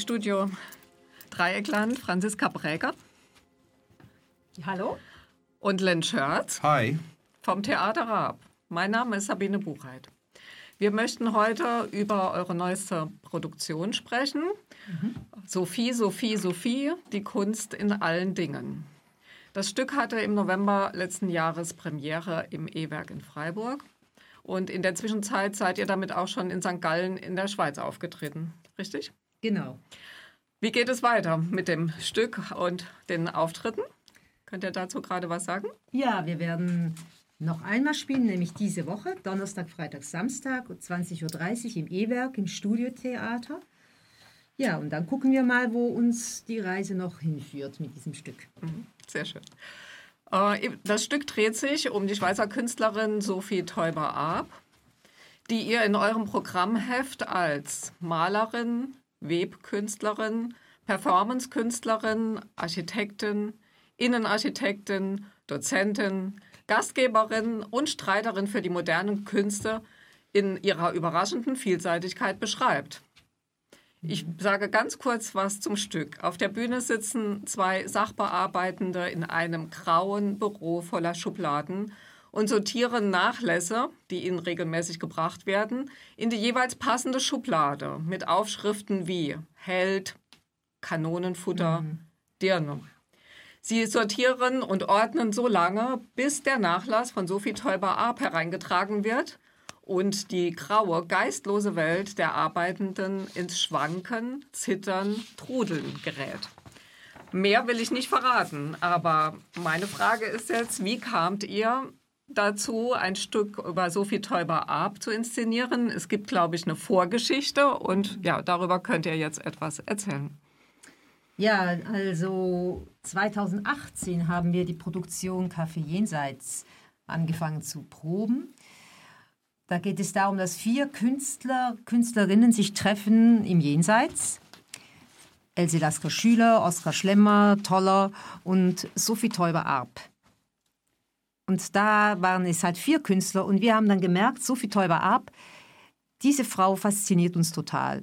Studio Dreieckland Franziska Bräger. Hallo. Und Len Scherz. Hi. Vom Theater Raab. Mein Name ist Sabine Buchheit. Wir möchten heute über eure neueste Produktion sprechen. Mhm. Sophie, Sophie, Sophie, die Kunst in allen Dingen. Das Stück hatte im November letzten Jahres Premiere im E-Werk in Freiburg. Und in der Zwischenzeit seid ihr damit auch schon in St. Gallen in der Schweiz aufgetreten, richtig? Genau. Wie geht es weiter mit dem Stück und den Auftritten? Könnt ihr dazu gerade was sagen? Ja, wir werden noch einmal spielen, nämlich diese Woche, Donnerstag, Freitag, Samstag, 20.30 Uhr im E-Werk, im Studiotheater. Ja, und dann gucken wir mal, wo uns die Reise noch hinführt mit diesem Stück. Mhm, sehr schön. Äh, das Stück dreht sich um die Schweizer Künstlerin Sophie Teuber-Arp, die ihr in eurem Programmheft als Malerin, Webkünstlerin, Performancekünstlerin, Architektin, Innenarchitektin, Dozentin, Gastgeberin und Streiterin für die modernen Künste in ihrer überraschenden Vielseitigkeit beschreibt. Ich sage ganz kurz was zum Stück. Auf der Bühne sitzen zwei Sachbearbeitende in einem grauen Büro voller Schubladen und sortieren Nachlässe, die ihnen regelmäßig gebracht werden, in die jeweils passende Schublade mit Aufschriften wie Held, Kanonenfutter, mhm. Dirne. Sie sortieren und ordnen so lange, bis der Nachlass von Sophie Teuber-Arp hereingetragen wird und die graue, geistlose Welt der Arbeitenden ins Schwanken, Zittern, Trudeln gerät. Mehr will ich nicht verraten, aber meine Frage ist jetzt, wie kamt ihr dazu, ein Stück über Sophie Teuber-Arp zu inszenieren? Es gibt, glaube ich, eine Vorgeschichte und ja, darüber könnt ihr jetzt etwas erzählen. Ja, also 2018 haben wir die Produktion Café Jenseits angefangen zu proben. Da geht es darum, dass vier Künstler, Künstlerinnen sich treffen im Jenseits. Else Lasker Schüler, Oskar Schlemmer, Toller und Sophie Teuber-Arp. Und da waren es halt vier Künstler und wir haben dann gemerkt, Sophie Teuber-Arp, diese Frau fasziniert uns total.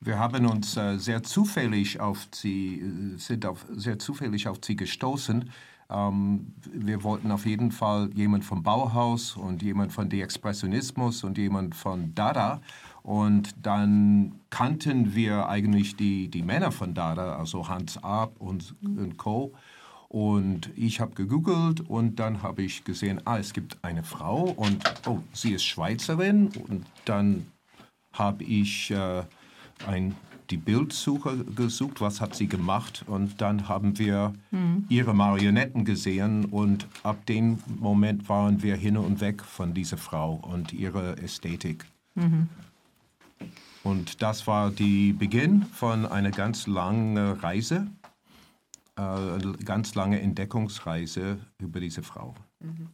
Wir haben uns äh, sehr zufällig auf sie, äh, sind auf, sehr zufällig auf sie gestoßen, ähm, wir wollten auf jeden Fall jemand vom Bauhaus und jemand von De Expressionismus und jemand von Dada. Und dann kannten wir eigentlich die, die Männer von Dada, also Hans Arp und, und Co. Und ich habe gegoogelt und dann habe ich gesehen, ah, es gibt eine Frau und oh, sie ist Schweizerin. Und dann habe ich äh, ein die Bildsuche gesucht, was hat sie gemacht und dann haben wir mhm. ihre Marionetten gesehen und ab dem Moment waren wir hin und weg von dieser Frau und ihrer Ästhetik. Mhm. Und das war der Beginn von einer ganz langen Reise, äh, ganz lange Entdeckungsreise über diese Frau. Mhm.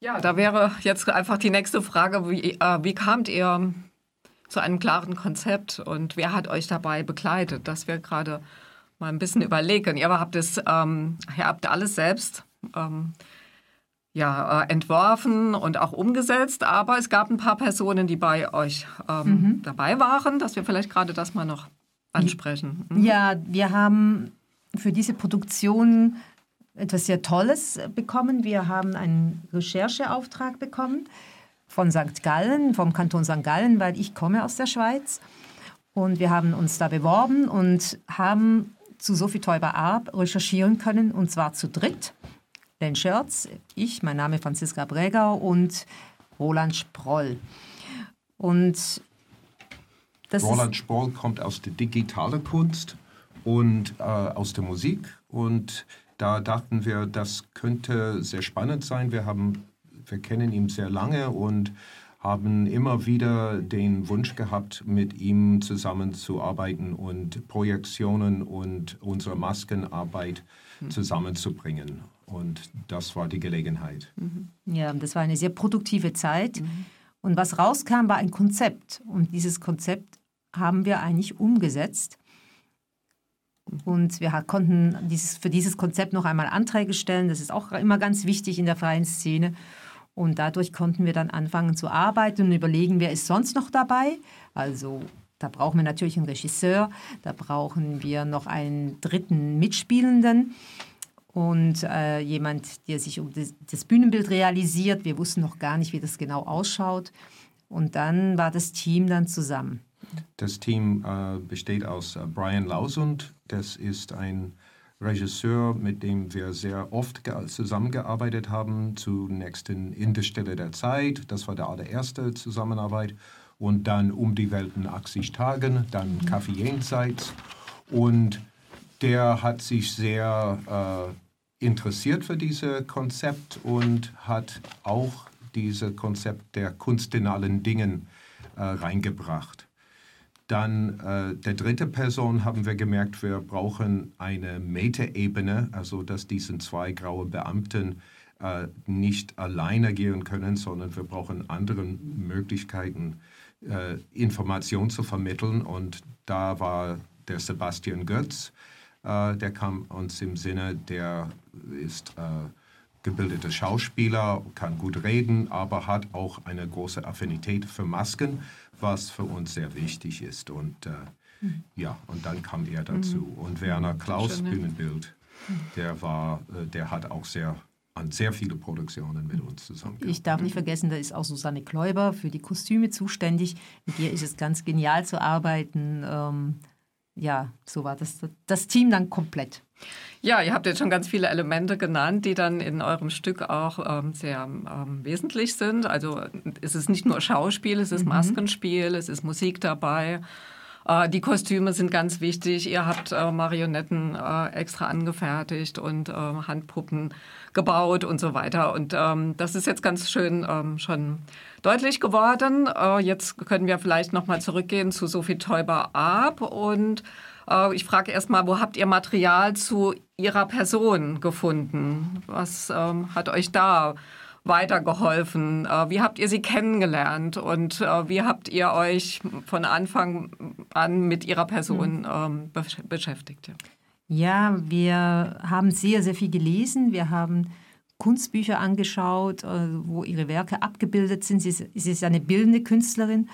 Ja, da wäre jetzt einfach die nächste Frage, wie, äh, wie kamt ihr zu einem klaren Konzept und wer hat euch dabei begleitet? Das wir gerade mal ein bisschen überlegen. Ihr habt es, ähm, ihr habt alles selbst ähm, ja, äh, entworfen und auch umgesetzt, aber es gab ein paar Personen, die bei euch ähm, mhm. dabei waren, dass wir vielleicht gerade das mal noch ansprechen. Mhm. Ja, wir haben für diese Produktion etwas sehr Tolles bekommen. Wir haben einen Rechercheauftrag bekommen von St. Gallen, vom Kanton St. Gallen, weil ich komme aus der Schweiz. Und wir haben uns da beworben und haben zu Sophie Teuber-Arp recherchieren können, und zwar zu dritt. Len Scherz, ich, mein Name Franziska Bregau und Roland Sproll. Und Roland Sproll kommt aus der digitalen Kunst und äh, aus der Musik und da dachten wir, das könnte sehr spannend sein. Wir, haben, wir kennen ihn sehr lange und haben immer wieder den Wunsch gehabt, mit ihm zusammenzuarbeiten und Projektionen und unsere Maskenarbeit mhm. zusammenzubringen. Und das war die Gelegenheit. Mhm. Ja, das war eine sehr produktive Zeit. Mhm. Und was rauskam, war ein Konzept. Und dieses Konzept haben wir eigentlich umgesetzt. Und wir konnten dieses, für dieses Konzept noch einmal Anträge stellen. Das ist auch immer ganz wichtig in der freien Szene. Und dadurch konnten wir dann anfangen zu arbeiten und überlegen, wer ist sonst noch dabei. Also da brauchen wir natürlich einen Regisseur, da brauchen wir noch einen dritten Mitspielenden und äh, jemand, der sich um das, das, Bühnenbild realisiert. Wir wussten noch gar nicht, wie das genau ausschaut. Und dann war das Team dann zusammen. Das Team äh, besteht aus äh, Brian Lausund. Das ist ein Regisseur, mit dem wir sehr oft zusammengearbeitet haben. Zunächst in In der Stille der Zeit, das war der allererste Zusammenarbeit. Und dann Um die Welt in 80 Tagen, dann. Kaffee Jenseits. Und der hat sich sehr äh, interessiert für dieses Konzept und hat auch dieses Konzept der Kunst in allen Dingen äh, reingebracht. Dann äh, der dritte Person haben wir gemerkt, wir brauchen eine Metaebene, also dass diese zwei graue Beamten äh, nicht alleine agieren können, sondern wir brauchen andere Möglichkeiten, äh, Informationen zu vermitteln. Und da war der Sebastian Götz, äh, der kam uns im Sinne, der ist äh, gebildeter Schauspieler, kann gut reden, aber hat auch eine große Affinität für Masken was für uns sehr wichtig ist. Und äh, mhm. ja, und dann kam er dazu. Mhm. Und Werner Klaus, Schön, Bühnenbild, der war, äh, der hat auch sehr an sehr viele Produktionen mit uns zusammen. Ich darf nicht vergessen, da ist auch Susanne Kläuber für die Kostüme zuständig. Mit ihr ist es ganz genial zu arbeiten. Ähm, ja, so war das, das Team dann komplett. Ja, ihr habt jetzt schon ganz viele Elemente genannt, die dann in eurem Stück auch ähm, sehr ähm, wesentlich sind. Also es ist nicht nur Schauspiel, es ist mhm. Maskenspiel, es ist Musik dabei. Äh, die Kostüme sind ganz wichtig. Ihr habt äh, Marionetten äh, extra angefertigt und äh, Handpuppen gebaut und so weiter. Und ähm, das ist jetzt ganz schön ähm, schon deutlich geworden. Äh, jetzt können wir vielleicht noch mal zurückgehen zu Sophie Teuber-Ab und äh, ich frage erstmal, wo habt ihr Material zu Ihrer Person gefunden? Was ähm, hat euch da weitergeholfen? Äh, wie habt ihr sie kennengelernt und äh, wie habt ihr euch von Anfang an mit ihrer Person mhm. ähm, beschäftigt? Ja, wir haben sehr, sehr viel gelesen. Wir haben Kunstbücher angeschaut, wo ihre Werke abgebildet sind. Sie ist, sie ist eine bildende Künstlerin.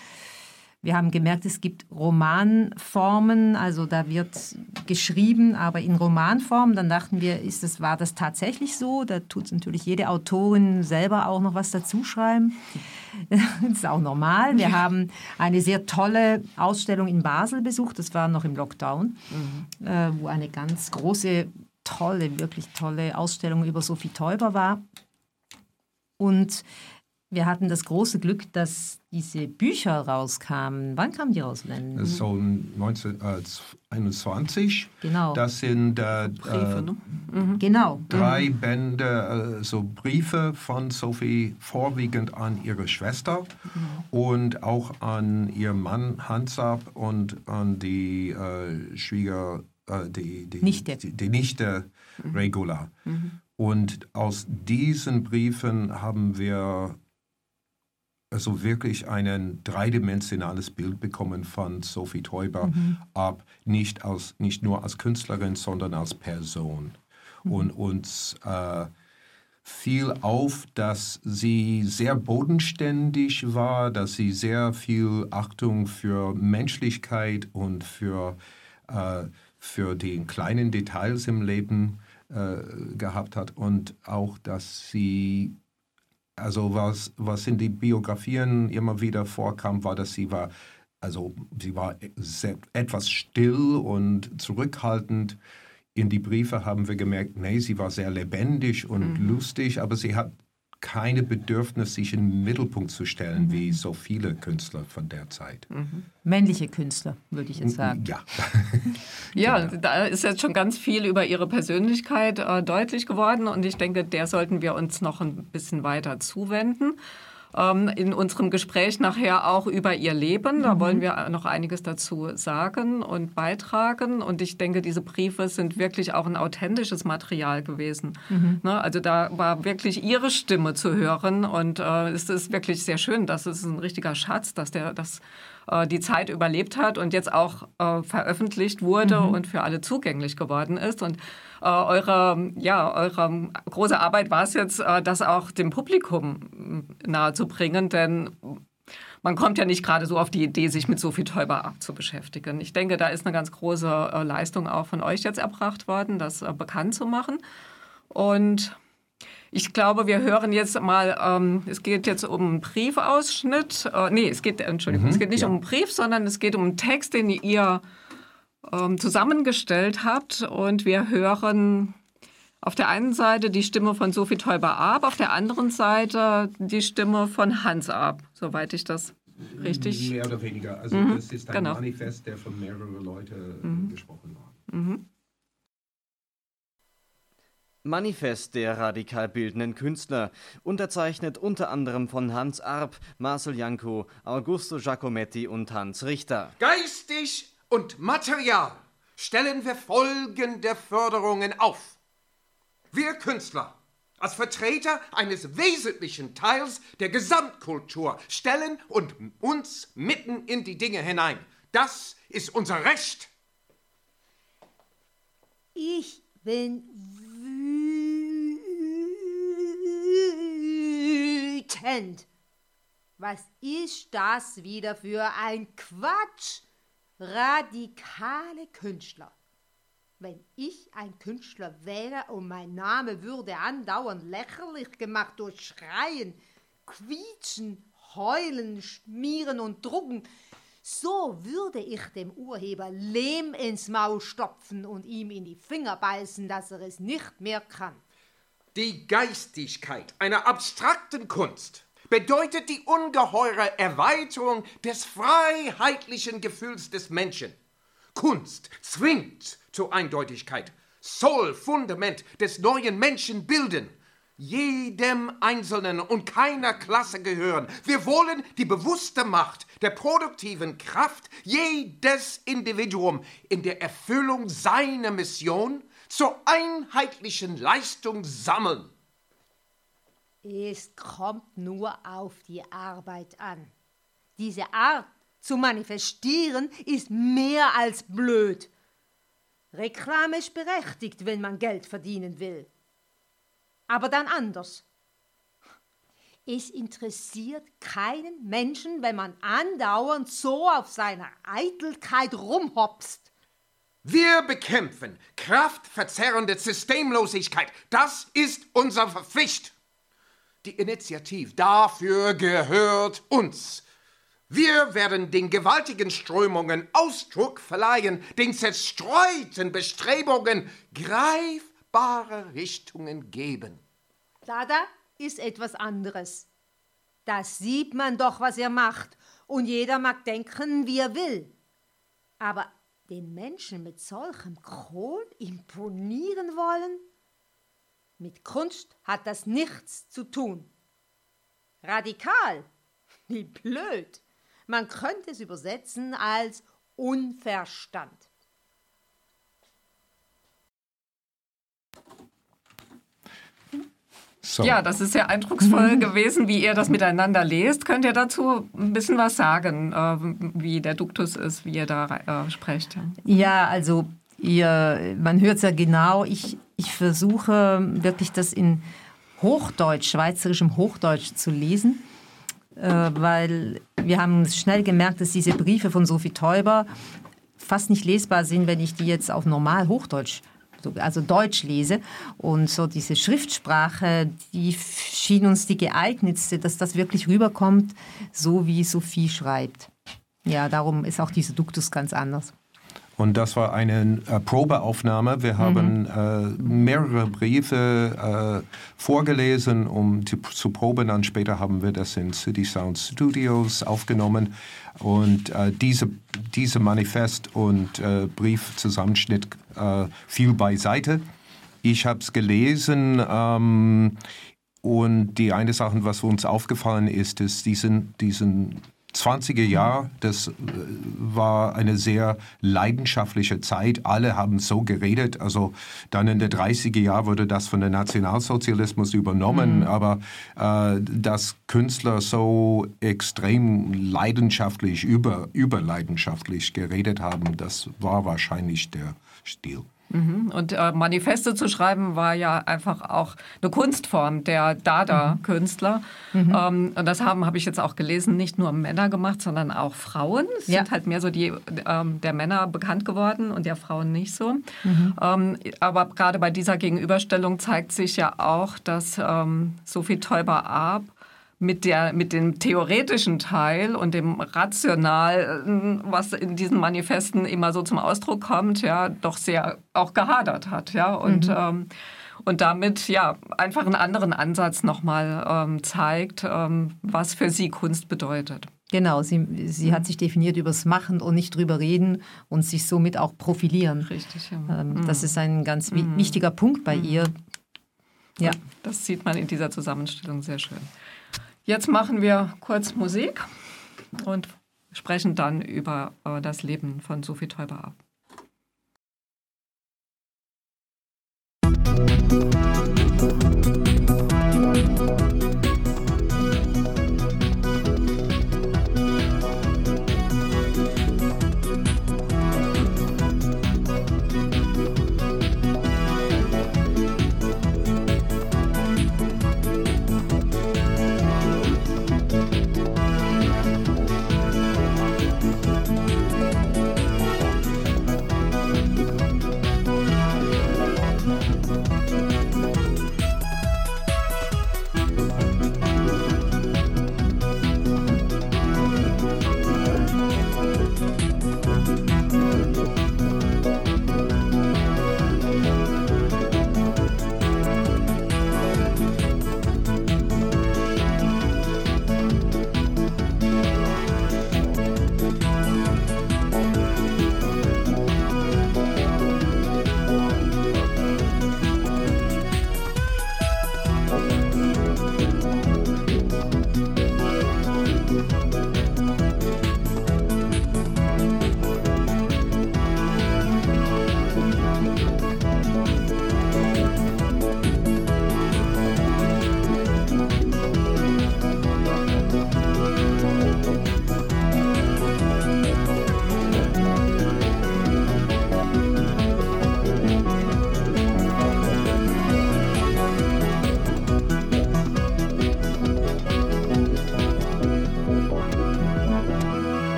Wir haben gemerkt, es gibt Romanformen, also da wird geschrieben, aber in Romanform. Dann dachten wir, ist das, war das tatsächlich so? Da tut natürlich jede Autorin selber auch noch was dazuschreiben. Das ist auch normal. Wir haben eine sehr tolle Ausstellung in Basel besucht, das war noch im Lockdown, mhm. äh, wo eine ganz große, tolle, wirklich tolle Ausstellung über Sophie Teuber war. Und wir hatten das große Glück, dass diese Bücher rauskamen. Wann kamen die raus? Wenn? So 1921. Genau. Das sind äh, Briefe, ne? mhm. genau. drei mhm. Bände, äh, so Briefe von Sophie, vorwiegend an ihre Schwester mhm. und auch an ihren Mann Hansab und an die äh, Schwieger, äh, die, die, Nichte, die, die Nichte mhm. Regula. Mhm. Und aus diesen Briefen haben wir also wirklich ein dreidimensionales Bild bekommen von Sophie Teuber mhm. ab, nicht, als, nicht nur als Künstlerin, sondern als Person. Mhm. Und uns äh, fiel auf, dass sie sehr bodenständig war, dass sie sehr viel Achtung für Menschlichkeit und für, äh, für die kleinen Details im Leben äh, gehabt hat und auch, dass sie also was, was in den Biografien immer wieder vorkam, war, dass sie war, also sie war sehr, etwas still und zurückhaltend. In die Briefe haben wir gemerkt, nee, sie war sehr lebendig und mhm. lustig, aber sie hat keine Bedürfnis, sich in den Mittelpunkt zu stellen, mhm. wie so viele Künstler von der Zeit. Mhm. Männliche Künstler, würde ich jetzt sagen. Ja. ja, genau. da ist jetzt schon ganz viel über ihre Persönlichkeit äh, deutlich geworden und ich denke, der sollten wir uns noch ein bisschen weiter zuwenden ähm, in unserem Gespräch nachher auch über ihr Leben. Da mhm. wollen wir noch einiges dazu sagen und beitragen. Und ich denke, diese Briefe sind wirklich auch ein authentisches Material gewesen. Mhm. Ne? Also da war wirklich ihre Stimme zu hören. Und äh, es ist wirklich sehr schön, dass es ein richtiger Schatz, dass der das äh, die Zeit überlebt hat und jetzt auch äh, veröffentlicht wurde mhm. und für alle zugänglich geworden ist. Und eure, ja, eure große Arbeit war es jetzt, äh, das auch dem Publikum nahezubringen, denn man kommt ja nicht gerade so auf die Idee, sich mit Sophie Teuber zu beschäftigen. Ich denke, da ist eine ganz große äh, Leistung auch von euch jetzt erbracht worden, das äh, bekannt zu machen. Und ich glaube, wir hören jetzt mal, ähm, es geht jetzt um einen Briefausschnitt. Äh, nee, es geht, Entschuldigung, mhm, es geht nicht ja. um einen Brief, sondern es geht um einen Text, den ihr ähm, zusammengestellt habt. Und wir hören auf der einen Seite die Stimme von Sophie Teuber-Ab, auf der anderen Seite die Stimme von Hans Ab, soweit ich das richtig... Mehr oder weniger. Also mhm, das ist ein genau. Manifest, der von mehreren Leuten mhm. gesprochen war. Mhm. Manifest der radikal bildenden Künstler, unterzeichnet unter anderem von Hans Arp, Marcel Janko, Augusto Giacometti und Hans Richter. Geistig und material stellen wir folgende Förderungen auf. Wir Künstler als Vertreter eines wesentlichen Teils der Gesamtkultur stellen und uns mitten in die Dinge hinein. Das ist unser Recht. Ich bin wütend. Was ist das wieder für ein Quatsch? Radikale Künstler. Wenn ich ein Künstler wäre und mein Name würde andauernd lächerlich gemacht durch Schreien, Quietschen, Heulen, Schmieren und Drucken, so würde ich dem Urheber Lehm ins Maul stopfen und ihm in die Finger beißen, dass er es nicht mehr kann. Die Geistigkeit einer abstrakten Kunst bedeutet die ungeheure Erweiterung des freiheitlichen Gefühls des Menschen. Kunst zwingt zur Eindeutigkeit, soll Fundament des neuen Menschen bilden, jedem Einzelnen und keiner Klasse gehören. Wir wollen die bewusste Macht der produktiven Kraft jedes Individuum in der Erfüllung seiner Mission zur einheitlichen Leistung sammeln. Es kommt nur auf die Arbeit an. Diese Art zu manifestieren ist mehr als blöd. Reklame ist berechtigt, wenn man Geld verdienen will. Aber dann anders. Es interessiert keinen Menschen, wenn man andauernd so auf seiner Eitelkeit rumhopst. Wir bekämpfen kraftverzerrende Systemlosigkeit. Das ist unsere Pflicht. Die Initiative dafür gehört uns. Wir werden den gewaltigen Strömungen Ausdruck verleihen, den zerstreuten Bestrebungen greifbare Richtungen geben. Dada ist etwas anderes. Da sieht man doch, was er macht, und jeder mag denken, wie er will. Aber den Menschen mit solchem Kron imponieren wollen? Mit Kunst hat das nichts zu tun. Radikal? Wie blöd! Man könnte es übersetzen als Unverstand. So. Ja, das ist sehr eindrucksvoll gewesen, wie ihr das miteinander lest. Könnt ihr dazu ein bisschen was sagen, äh, wie der Duktus ist, wie ihr da äh, sprecht? Ja, also ihr, man hört es ja genau. Ich, ich versuche wirklich das in Hochdeutsch, schweizerischem Hochdeutsch zu lesen. Äh, weil wir haben schnell gemerkt, dass diese Briefe von Sophie Teuber fast nicht lesbar sind, wenn ich die jetzt auf normal Hochdeutsch also Deutsch lese. Und so diese Schriftsprache, die schien uns die geeignetste, dass das wirklich rüberkommt, so wie Sophie schreibt. Ja, darum ist auch dieser Duktus ganz anders. Und das war eine äh, Probeaufnahme. Wir haben mhm. mehrere Briefe äh, vorgelesen, um zu, zu, proben. Dann später haben wir das in City Sound Studios aufgenommen. Und äh, diese, diese Manifest und äh, Briefzusammenschnitt äh, fiel beiseite. Ich habe es gelesen. Ähm, und die eine Sache, was uns aufgefallen ist, ist diesen, diesen 20er Jahre, das äh, war eine sehr leidenschaftliche Zeit. Alle haben so geredet. Also dann in den 30er Jahren wurde das von der Nationalsozialismus übernommen. Mhm. Aber äh, dass Künstler so extrem leidenschaftlich, über, überleidenschaftlich geredet haben, das war wahrscheinlich der Stil. Mhm. Und äh, Manifeste zu schreiben war ja einfach auch eine Kunstform der Dada-Künstler. Mhm. Ähm, und das haben, habe ich jetzt auch gelesen, nicht nur Männer gemacht, sondern auch Frauen. Es ja. sind halt mehr so die ähm, der Männer bekannt geworden und der Frauen nicht so. Mhm. Ähm, aber gerade bei dieser Gegenüberstellung zeigt sich ja auch, dass ähm, Sophie Teuber-Arp mit, der, mit dem theoretischen Teil und dem Rationalen, was in diesen Manifesten immer so zum Ausdruck kommt, ja, doch sehr auch gehadert hat, ja, und, mhm. ähm, und damit ja einfach einen anderen Ansatz nochmal ähm, zeigt, ähm, was für sie Kunst bedeutet. Genau, sie, sie hat sich definiert übers Machen und nicht drüber reden und sich somit auch profilieren. Richtig, ja. Ähm, das mhm. ist ein ganz mhm. wichtiger Punkt bei mhm. ihr. Ja. Das sieht man in dieser Zusammenstellung sehr schön. Jetzt machen wir kurz Musik und sprechen dann über äh, das Leben von Sophie Teuber ab.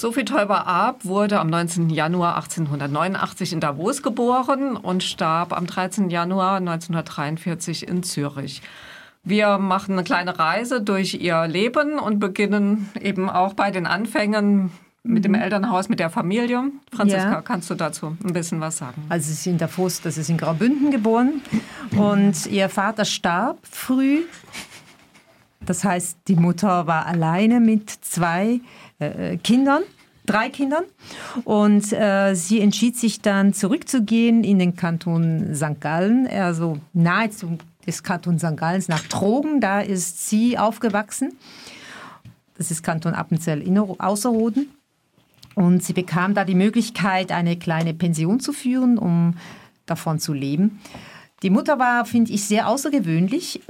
Sophie Teuber-Arp wurde am 19. Januar 1889 in Davos geboren und starb am 13. Januar 1943 in Zürich. Wir machen eine kleine Reise durch ihr Leben und beginnen eben auch bei den Anfängen mit dem mhm. Elternhaus, mit der Familie. Franziska, ja. kannst du dazu ein bisschen was sagen? Also sie ist in Davos, das ist in Graubünden geboren und ihr Vater starb früh. Das heißt, die Mutter war alleine mit zwei äh, Kindern, drei Kindern. Und äh, sie entschied sich dann zurückzugehen in den Kanton St. Gallen, also nahezu des Kanton St. Gallens nach Trogen. Da ist sie aufgewachsen. Das ist Kanton Appenzell Außerrhoden. Und sie bekam da die Möglichkeit, eine kleine Pension zu führen, um davon zu leben. Die Mutter war, finde ich, sehr außergewöhnlich.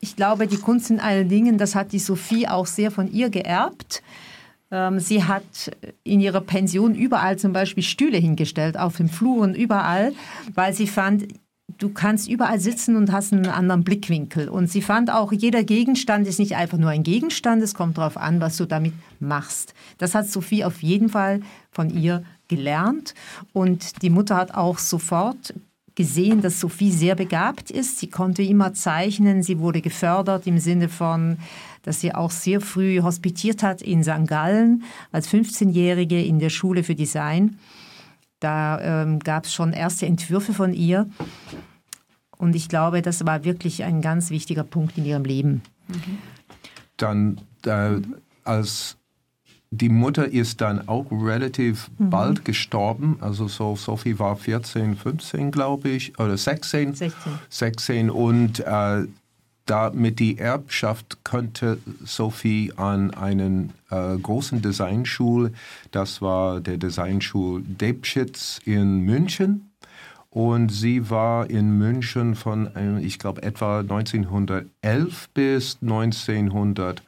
Ich glaube, die Kunst in allen Dingen, das hat die Sophie auch sehr von ihr geerbt. Ähm, sie hat in ihrer Pension überall zum Beispiel Stühle hingestellt, auf dem Flur und überall, weil sie fand, du kannst überall sitzen und hast einen anderen Blickwinkel. Und sie fand auch, jeder Gegenstand ist nicht einfach nur ein Gegenstand, es kommt darauf an, was du damit machst. Das hat Sophie auf jeden Fall von ihr gelernt. Und die Mutter hat auch sofort gesehen, dass Sophie sehr begabt ist. Sie konnte immer zeichnen, sie wurde gefördert im Sinne von, dass sie auch sehr früh hospitiert hat in St. Gallen als 15-Jährige in der Schule für Design. Da ähm, gab es schon erste Entwürfe von ihr. Und ich glaube, das war wirklich ein ganz wichtiger Punkt in ihrem Leben. Dann äh, als die Mutter ist dann auch relativ mhm. bald gestorben. Also so Sophie war 14, 15, glaube ich, oder 16. 16. 16 und äh, damit die Erbschaft könnte Sophie an einen äh, großen Designschul, das war der Designschul Debschitz in München. Und sie war in München von, äh, ich glaube, etwa 1911 bis 1900.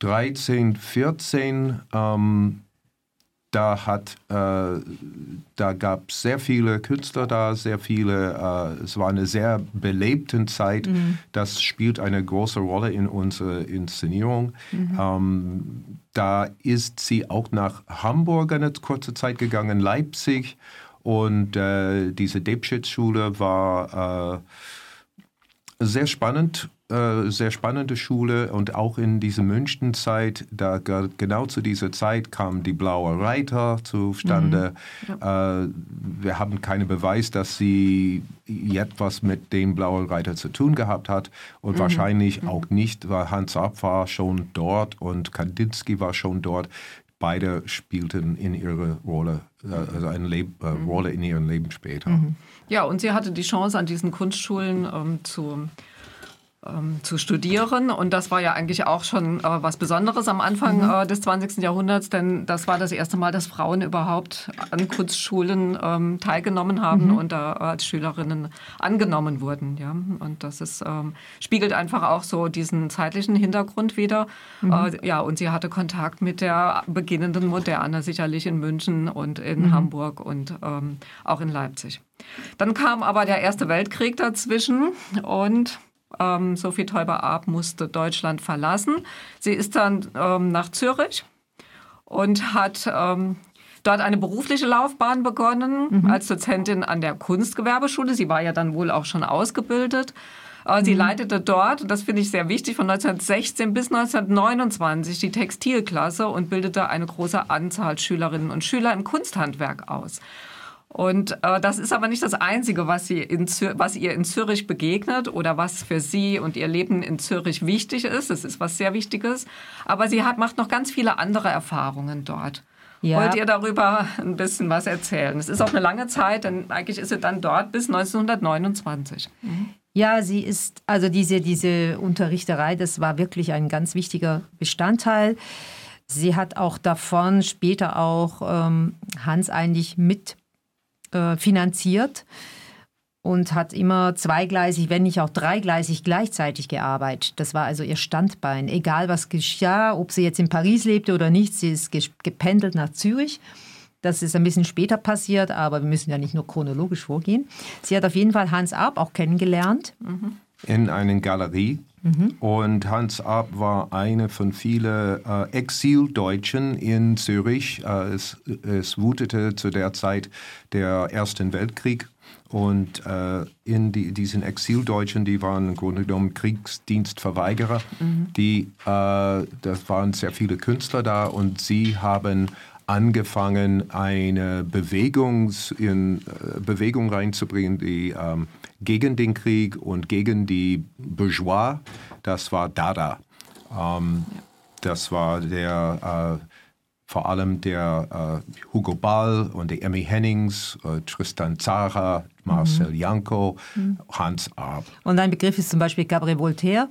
13, 14, ähm, da, hat, äh, da gab es sehr viele Künstler da, sehr viele, äh, es war eine sehr belebte Zeit. Mhm. Das spielt eine große Rolle in unserer Inszenierung. Mhm. Ähm, da ist sie auch nach Hamburg eine kurze Zeit gegangen, Leipzig. Und äh, diese Debschitz-Schule war äh, sehr spannend äh, sehr spannende Schule und auch in dieser Münchenzeit, da genau zu dieser Zeit kam die Blaue Reiter zustande. Mhm. Ja. Äh, wir haben keinen Beweis, dass sie etwas mit dem Blauen Reiter zu tun gehabt hat und mhm. wahrscheinlich mhm. auch nicht, weil Hans Ab war schon dort und Kandinsky war schon dort. Beide spielten in ihre Rolle, äh, also eine Leb äh, mhm. Rolle in ihrem Leben später. Mhm. Ja, und sie hatte die Chance, an diesen Kunstschulen ähm, zu ähm, zu studieren. Und das war ja eigentlich auch schon äh, was Besonderes am Anfang mhm. äh, des 20. Jahrhunderts, denn das war das erste Mal, dass Frauen überhaupt an Kunstschulen ähm, teilgenommen haben mhm. und da als Schülerinnen angenommen wurden. Ja? Und das ist, ähm, spiegelt einfach auch so diesen zeitlichen Hintergrund wieder. Mhm. Äh, ja, und sie hatte Kontakt mit der beginnenden Moderne, sicherlich in München und in mhm. Hamburg und ähm, auch in Leipzig. Dann kam aber der Erste Weltkrieg dazwischen und ähm, Sophie Teuber-Arp musste Deutschland verlassen. Sie ist dann ähm, nach Zürich und hat ähm, dort eine berufliche Laufbahn begonnen mhm. als Dozentin an der Kunstgewerbeschule. Sie war ja dann wohl auch schon ausgebildet. Äh, sie mhm. leitete dort, das finde ich sehr wichtig, von 1916 bis 1929 die Textilklasse und bildete eine große Anzahl Schülerinnen und Schüler im Kunsthandwerk aus. Und äh, das ist aber nicht das Einzige, was, sie in was ihr in Zürich begegnet oder was für sie und ihr Leben in Zürich wichtig ist. Das ist was sehr Wichtiges. Aber sie hat, macht noch ganz viele andere Erfahrungen dort. Ja. Wollt ihr darüber ein bisschen was erzählen? Es ist auch eine lange Zeit, denn eigentlich ist sie dann dort bis 1929. Mhm. Ja, sie ist, also diese, diese Unterrichterei, das war wirklich ein ganz wichtiger Bestandteil. Sie hat auch davon später auch ähm, Hans eigentlich mit äh, finanziert und hat immer zweigleisig, wenn nicht auch dreigleisig gleichzeitig gearbeitet. Das war also ihr Standbein. Egal was geschah, ob sie jetzt in Paris lebte oder nicht, sie ist gependelt nach Zürich. Das ist ein bisschen später passiert, aber wir müssen ja nicht nur chronologisch vorgehen. Sie hat auf jeden Fall Hans Arp auch kennengelernt. In einer Galerie. Mhm. Und Hans Arp war eine von vielen äh, Exildeutschen in Zürich. Äh, es, es wutete zu der Zeit der Ersten Weltkrieg. Und äh, in die, diesen Exildeutschen, die waren im Grunde genommen Kriegsdienstverweigerer. Mhm. Die, äh, das waren sehr viele Künstler da und sie haben angefangen, eine Bewegungs in, äh, Bewegung reinzubringen, die ähm, gegen den Krieg und gegen die Bourgeois, das war Dada. Ähm, ja. Das war der, äh, vor allem der äh, Hugo Ball und die Emmy Hennings, äh, Tristan Zara, Marcel mhm. Janko, mhm. Hans Arp. Und ein Begriff ist zum Beispiel Gabriel Voltaire.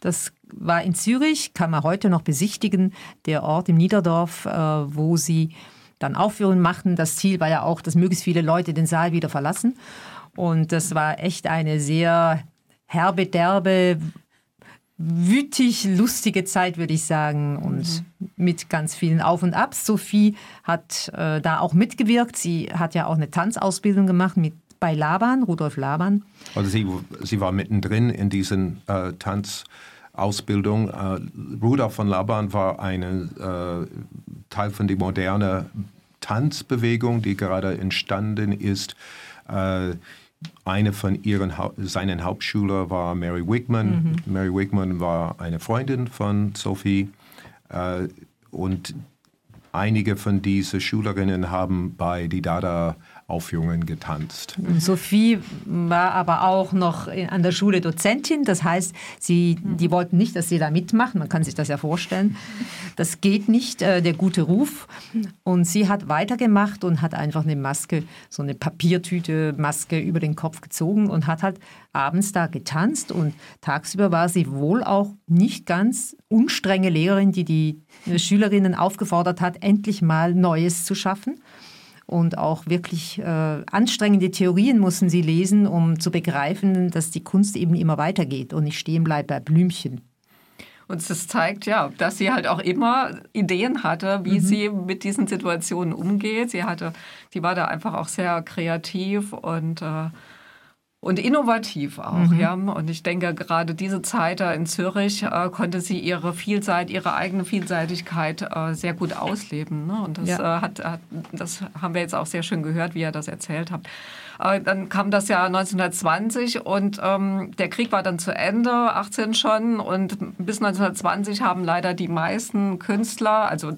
Das war in Zürich, kann man heute noch besichtigen, der Ort im Niederdorf, äh, wo sie dann Aufführungen machten. Das Ziel war ja auch, dass möglichst viele Leute den Saal wieder verlassen. Und das war echt eine sehr herbe, derbe, wütig, lustige Zeit, würde ich sagen. Und mit ganz vielen Auf und Abs. Sophie hat äh, da auch mitgewirkt. Sie hat ja auch eine Tanzausbildung gemacht mit bei Laban, Rudolf Laban. Also sie, sie war mittendrin in diesen äh, Tanzausbildung. Äh, Rudolf von Laban war ein äh, Teil von der modernen Tanzbewegung, die gerade entstanden ist. Eine von ihren, seinen Hauptschülern war Mary Wigman. Mhm. Mary Wigman war eine Freundin von Sophie. Äh, und einige von diesen Schülerinnen haben bei die Dada Aufführungen getanzt. Sophie war aber auch noch an der Schule Dozentin. Das heißt, sie, die wollten nicht, dass sie da mitmachen. Man kann sich das ja vorstellen. Das geht nicht, äh, der gute Ruf. Und sie hat weitergemacht und hat einfach eine Maske, so eine Papiertüte, Maske über den Kopf gezogen und hat halt abends da getanzt. Und tagsüber war sie wohl auch nicht ganz unstrenge Lehrerin, die die Schülerinnen aufgefordert hat, endlich mal Neues zu schaffen und auch wirklich äh, anstrengende Theorien mussten sie lesen, um zu begreifen, dass die Kunst eben immer weitergeht und nicht stehen bleibt bei Blümchen. Und das zeigt ja, dass sie halt auch immer Ideen hatte, wie mhm. sie mit diesen Situationen umgeht. Sie hatte, sie war da einfach auch sehr kreativ und äh, und innovativ auch. Mhm. Ja. Und ich denke, gerade diese Zeit da in Zürich äh, konnte sie ihre Vielseit, ihre eigene Vielseitigkeit äh, sehr gut ausleben. Ne? Und das, ja. äh, hat, hat, das haben wir jetzt auch sehr schön gehört, wie er das erzählt hat. Äh, dann kam das Jahr 1920 und ähm, der Krieg war dann zu Ende, 18 schon. Und bis 1920 haben leider die meisten Künstler, also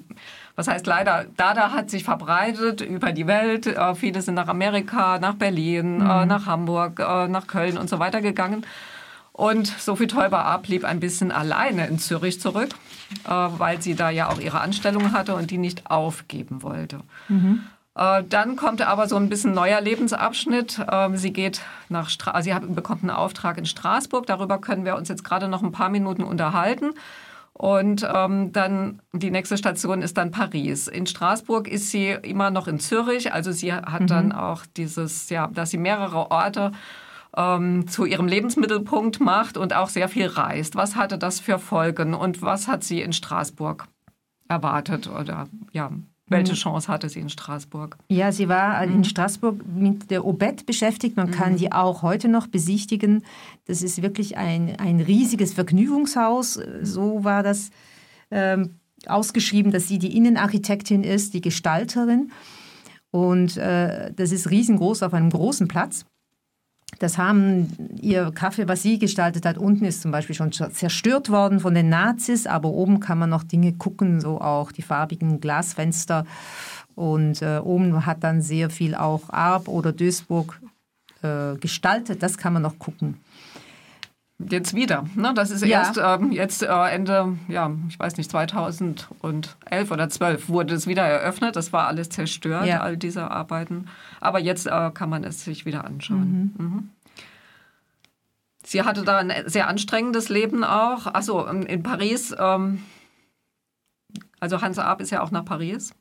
was heißt leider, Dada hat sich verbreitet über die Welt. Äh, viele sind nach Amerika, nach Berlin, äh, mhm. nach Hamburg, äh, nach Köln und so weiter gegangen. Und Sophie Teuber blieb ein bisschen alleine in Zürich zurück, weil sie da ja auch ihre Anstellung hatte und die nicht aufgeben wollte. Mhm. Dann kommt aber so ein bisschen neuer Lebensabschnitt. Ähm, sie geht nach Stra sie bekommt einen Auftrag in Straßburg. Darüber können wir uns jetzt gerade noch ein paar Minuten unterhalten. Und ähm, dann die nächste Station ist dann Paris. In Straßburg ist sie immer noch in Zürich. Also sie hat mhm. dann auch dieses, ja, dass sie mehrere Orte ähm, zu ihrem Lebensmittelpunkt macht und auch sehr viel reist. Was hatte das für Folgen und was hat sie in Straßburg erwartet oder ja, welche mhm. Chance hatte sie in Straßburg? Ja, sie war in mhm. Straßburg mit der Obet beschäftigt. Man kann mhm. die auch heute noch besichtigen. Das ist wirklich ein, ein riesiges Vergnügungshaus. So war das ähm, ausgeschrieben, dass sie die Innenarchitektin ist, die Gestalterin. Und äh, das ist riesengroß auf einem großen Platz. Das haben ihr Kaffee, was sie gestaltet hat, unten ist zum Beispiel schon zerstört worden von den Nazis, aber oben kann man noch Dinge gucken, so auch die farbigen Glasfenster. Und äh, oben hat dann sehr viel auch Arp oder Duisburg äh, gestaltet, das kann man noch gucken. Jetzt wieder. Ne? Das ist ja. erst ähm, jetzt äh, Ende, ja, ich weiß nicht, 2011 oder 12 wurde es wieder eröffnet. Das war alles zerstört, ja. all diese Arbeiten. Aber jetzt äh, kann man es sich wieder anschauen. Mhm. Mhm. Sie hatte da ein sehr anstrengendes Leben auch. Achso, in Paris, ähm, also Hans Arp ist ja auch nach Paris.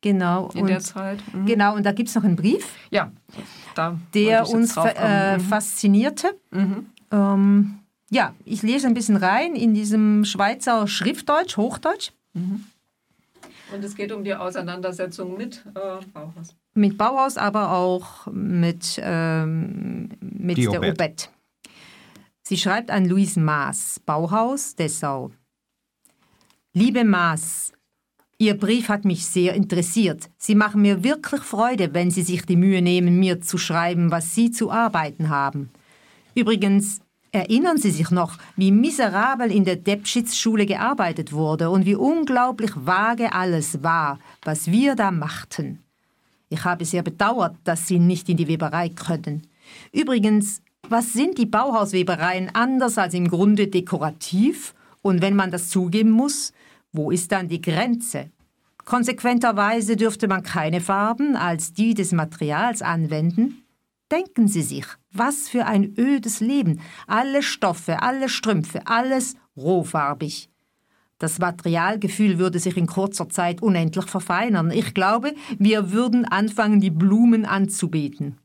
Genau. In und, der Zeit. Mhm. Genau, und da gibt es noch einen Brief, ja, der uns äh, mhm. faszinierte. Mhm. Ähm, ja, ich lese ein bisschen rein in diesem Schweizer Schriftdeutsch, Hochdeutsch. Mhm. Und es geht um die Auseinandersetzung mit äh, Bauhaus. Mit Bauhaus, aber auch mit, ähm, mit der Obet. Sie schreibt an Louise Maas, Bauhaus Dessau. Liebe Maas, Ihr Brief hat mich sehr interessiert. Sie machen mir wirklich Freude, wenn Sie sich die Mühe nehmen, mir zu schreiben, was Sie zu arbeiten haben. Übrigens, erinnern Sie sich noch, wie miserabel in der Debschitz-Schule gearbeitet wurde und wie unglaublich vage alles war, was wir da machten. Ich habe sehr bedauert, dass Sie nicht in die Weberei können. Übrigens, was sind die Bauhauswebereien anders als im Grunde dekorativ? Und wenn man das zugeben muss, wo ist dann die Grenze? Konsequenterweise dürfte man keine Farben als die des Materials anwenden, Denken Sie sich, was für ein ödes Leben. Alle Stoffe, alle Strümpfe, alles rohfarbig. Das Materialgefühl würde sich in kurzer Zeit unendlich verfeinern. Ich glaube, wir würden anfangen, die Blumen anzubeten.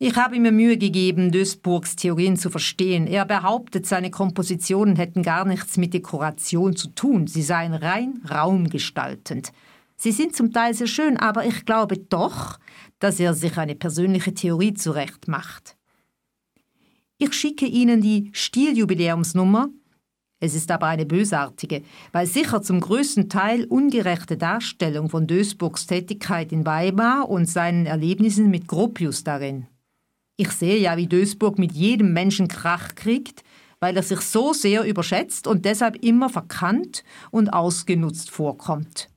Ich habe mir Mühe gegeben, Duisburgs Theorien zu verstehen. Er behauptet, seine Kompositionen hätten gar nichts mit Dekoration zu tun. Sie seien rein raumgestaltend. Sie sind zum Teil sehr schön, aber ich glaube doch, dass er sich eine persönliche Theorie zurecht macht. Ich schicke Ihnen die Stiljubiläumsnummer. Es ist aber eine bösartige, weil sicher zum größten Teil ungerechte Darstellung von Duisburgs Tätigkeit in Weimar und seinen Erlebnissen mit Gropius darin. Ich sehe ja, wie Duisburg mit jedem Menschen Krach kriegt, weil er sich so sehr überschätzt und deshalb immer verkannt und ausgenutzt vorkommt.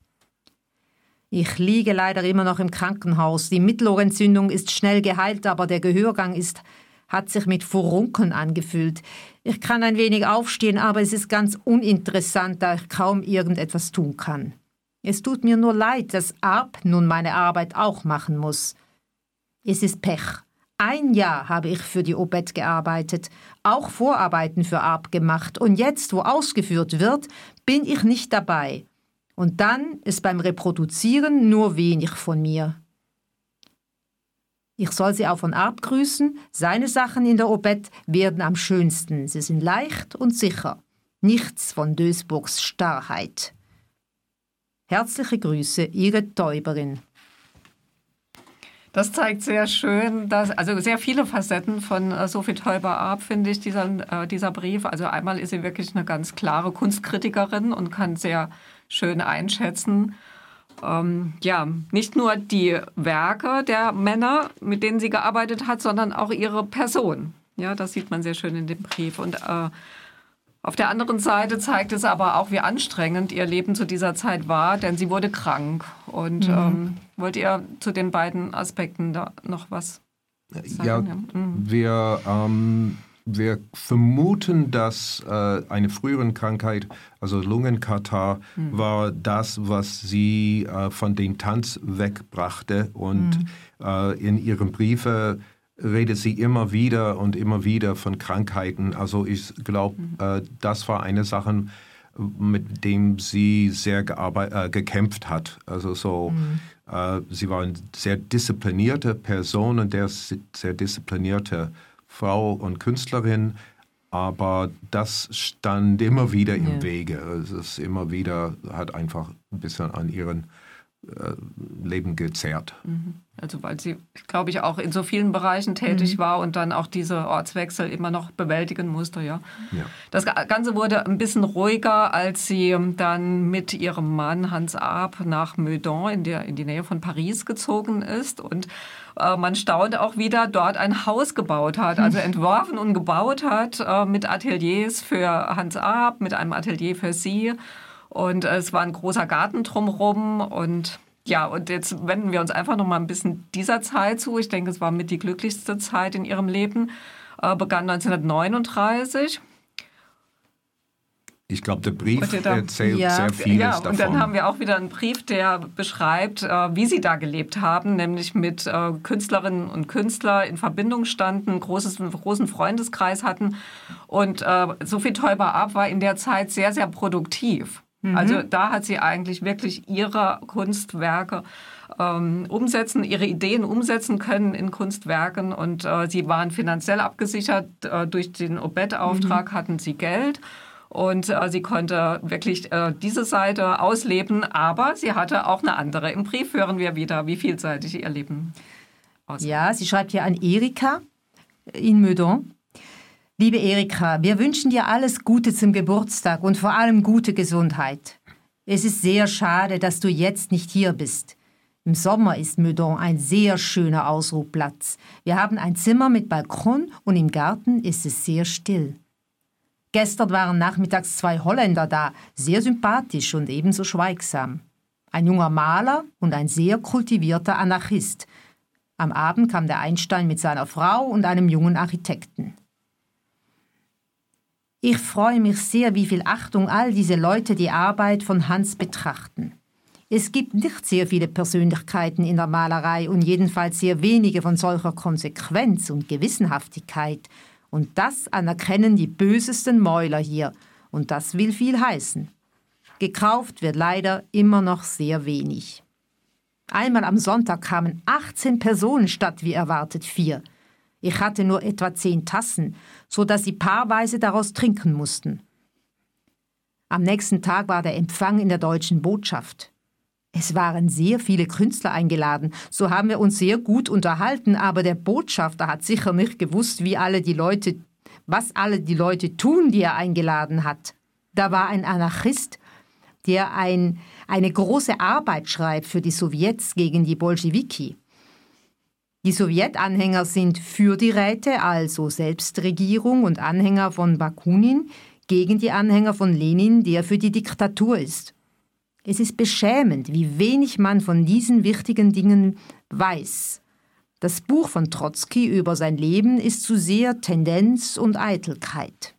Ich liege leider immer noch im Krankenhaus. Die Mittelohrentzündung ist schnell geheilt, aber der Gehörgang ist, hat sich mit Furunkeln angefühlt. Ich kann ein wenig aufstehen, aber es ist ganz uninteressant, da ich kaum irgendetwas tun kann. Es tut mir nur leid, dass Arp nun meine Arbeit auch machen muss. Es ist Pech. Ein Jahr habe ich für die Obet gearbeitet, auch Vorarbeiten für Arp gemacht, und jetzt, wo ausgeführt wird, bin ich nicht dabei. Und dann ist beim Reproduzieren nur wenig von mir. Ich soll sie auch von Arp grüßen. Seine Sachen in der Obet werden am schönsten. Sie sind leicht und sicher. Nichts von Dösburgs Starrheit. Herzliche Grüße, Ihre Täuberin. Das zeigt sehr schön, dass, also sehr viele Facetten von äh, Sophie Teuber-Arp, finde ich, dieser, äh, dieser Brief. Also einmal ist sie wirklich eine ganz klare Kunstkritikerin und kann sehr schön einschätzen, ähm, ja, nicht nur die Werke der Männer, mit denen sie gearbeitet hat, sondern auch ihre Person. Ja, das sieht man sehr schön in dem Brief. Und äh, auf der anderen Seite zeigt es aber auch, wie anstrengend ihr Leben zu dieser Zeit war, denn sie wurde krank. Und mhm. ähm, wollt ihr zu den beiden Aspekten da noch was sagen? Ja, ja. Mhm. wir, ähm, wir vermuten, dass äh, eine frühere Krankheit, also Lungenkatar, mhm. war das, was sie äh, von dem Tanz wegbrachte. Und mhm. äh, in ihren Briefen redet sie immer wieder und immer wieder von Krankheiten. Also ich glaube, mhm. äh, das war eine Sache, mit dem sie sehr äh, gekämpft hat. Also so, mhm. äh, sie war eine sehr disziplinierte Person und der sehr disziplinierte Frau und Künstlerin. Aber das stand immer wieder im ja. Wege. Es ist immer wieder, hat einfach ein bisschen an ihren äh, Leben gezerrt. Mhm. Also weil sie, glaube ich, auch in so vielen Bereichen tätig mhm. war und dann auch diese Ortswechsel immer noch bewältigen musste. Ja. ja. Das Ganze wurde ein bisschen ruhiger, als sie dann mit ihrem Mann Hans Arp nach Meudon in, der, in die Nähe von Paris gezogen ist und äh, man staunt auch wieder, dort ein Haus gebaut hat, also entworfen und gebaut hat äh, mit Ateliers für Hans Arp, mit einem Atelier für sie und es war ein großer Garten drumherum und ja, und jetzt wenden wir uns einfach noch mal ein bisschen dieser Zeit zu. Ich denke, es war mit die glücklichste Zeit in ihrem Leben. Äh, begann 1939. Ich glaube, der Brief erzählt ja, sehr vieles ja, davon. Und dann haben wir auch wieder einen Brief, der beschreibt, äh, wie sie da gelebt haben, nämlich mit äh, Künstlerinnen und Künstlern in Verbindung standen, großes, einen großen Freundeskreis hatten. Und äh, Sophie Teuber-Ab war in der Zeit sehr, sehr produktiv. Mhm. Also da hat sie eigentlich wirklich ihre Kunstwerke ähm, umsetzen, ihre Ideen umsetzen können in Kunstwerken und äh, sie waren finanziell abgesichert. Äh, durch den Obed-Auftrag mhm. hatten sie Geld. Und äh, sie konnte wirklich äh, diese Seite ausleben, aber sie hatte auch eine andere. Im Brief hören wir wieder, wie vielseitig ihr Leben aussieht. Ja, sie schreibt hier an Erika in Meudon. Liebe Erika, wir wünschen dir alles Gute zum Geburtstag und vor allem gute Gesundheit. Es ist sehr schade, dass du jetzt nicht hier bist. Im Sommer ist Meudon ein sehr schöner Ausruhplatz. Wir haben ein Zimmer mit Balkon und im Garten ist es sehr still. Gestern waren nachmittags zwei Holländer da, sehr sympathisch und ebenso schweigsam. Ein junger Maler und ein sehr kultivierter Anarchist. Am Abend kam der Einstein mit seiner Frau und einem jungen Architekten. Ich freue mich sehr, wie viel Achtung all diese Leute die Arbeit von Hans betrachten. Es gibt nicht sehr viele Persönlichkeiten in der Malerei und jedenfalls sehr wenige von solcher Konsequenz und Gewissenhaftigkeit. Und das anerkennen die bösesten Mäuler hier. Und das will viel heißen. Gekauft wird leider immer noch sehr wenig. Einmal am Sonntag kamen 18 Personen statt wie erwartet vier. Ich hatte nur etwa zehn Tassen, so dass sie paarweise daraus trinken mussten. Am nächsten Tag war der Empfang in der deutschen Botschaft. Es waren sehr viele Künstler eingeladen, so haben wir uns sehr gut unterhalten, aber der Botschafter hat sicher nicht gewusst, wie alle die Leute, was alle die Leute tun, die er eingeladen hat. Da war ein Anarchist, der ein, eine große Arbeit schreibt für die Sowjets gegen die Bolschewiki. Die Sowjetanhänger sind für die Räte, also Selbstregierung und Anhänger von Bakunin, gegen die Anhänger von Lenin, der für die Diktatur ist. Es ist beschämend, wie wenig man von diesen wichtigen Dingen weiß. Das Buch von Trotzki über sein Leben ist zu sehr Tendenz und Eitelkeit.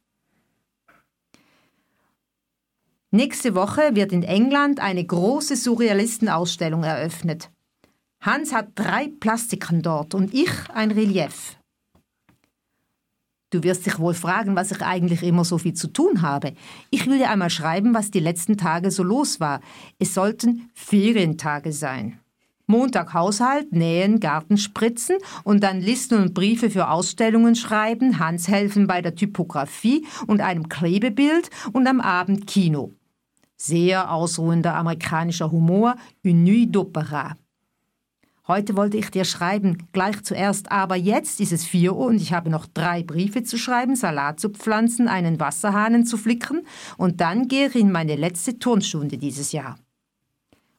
Nächste Woche wird in England eine große Surrealistenausstellung eröffnet. Hans hat drei Plastiken dort und ich ein Relief. Du wirst dich wohl fragen, was ich eigentlich immer so viel zu tun habe. Ich will dir einmal schreiben, was die letzten Tage so los war. Es sollten Ferientage sein. Montag Haushalt, Nähen, Garten spritzen und dann Listen und Briefe für Ausstellungen schreiben, Hans helfen bei der Typografie und einem Klebebild und am Abend Kino. Sehr ausruhender amerikanischer Humor, une nuit d'opéra. Heute wollte ich dir schreiben, gleich zuerst, aber jetzt ist es vier Uhr und ich habe noch drei Briefe zu schreiben, Salat zu pflanzen, einen Wasserhahn zu flicken und dann gehe ich in meine letzte Turnstunde dieses Jahr.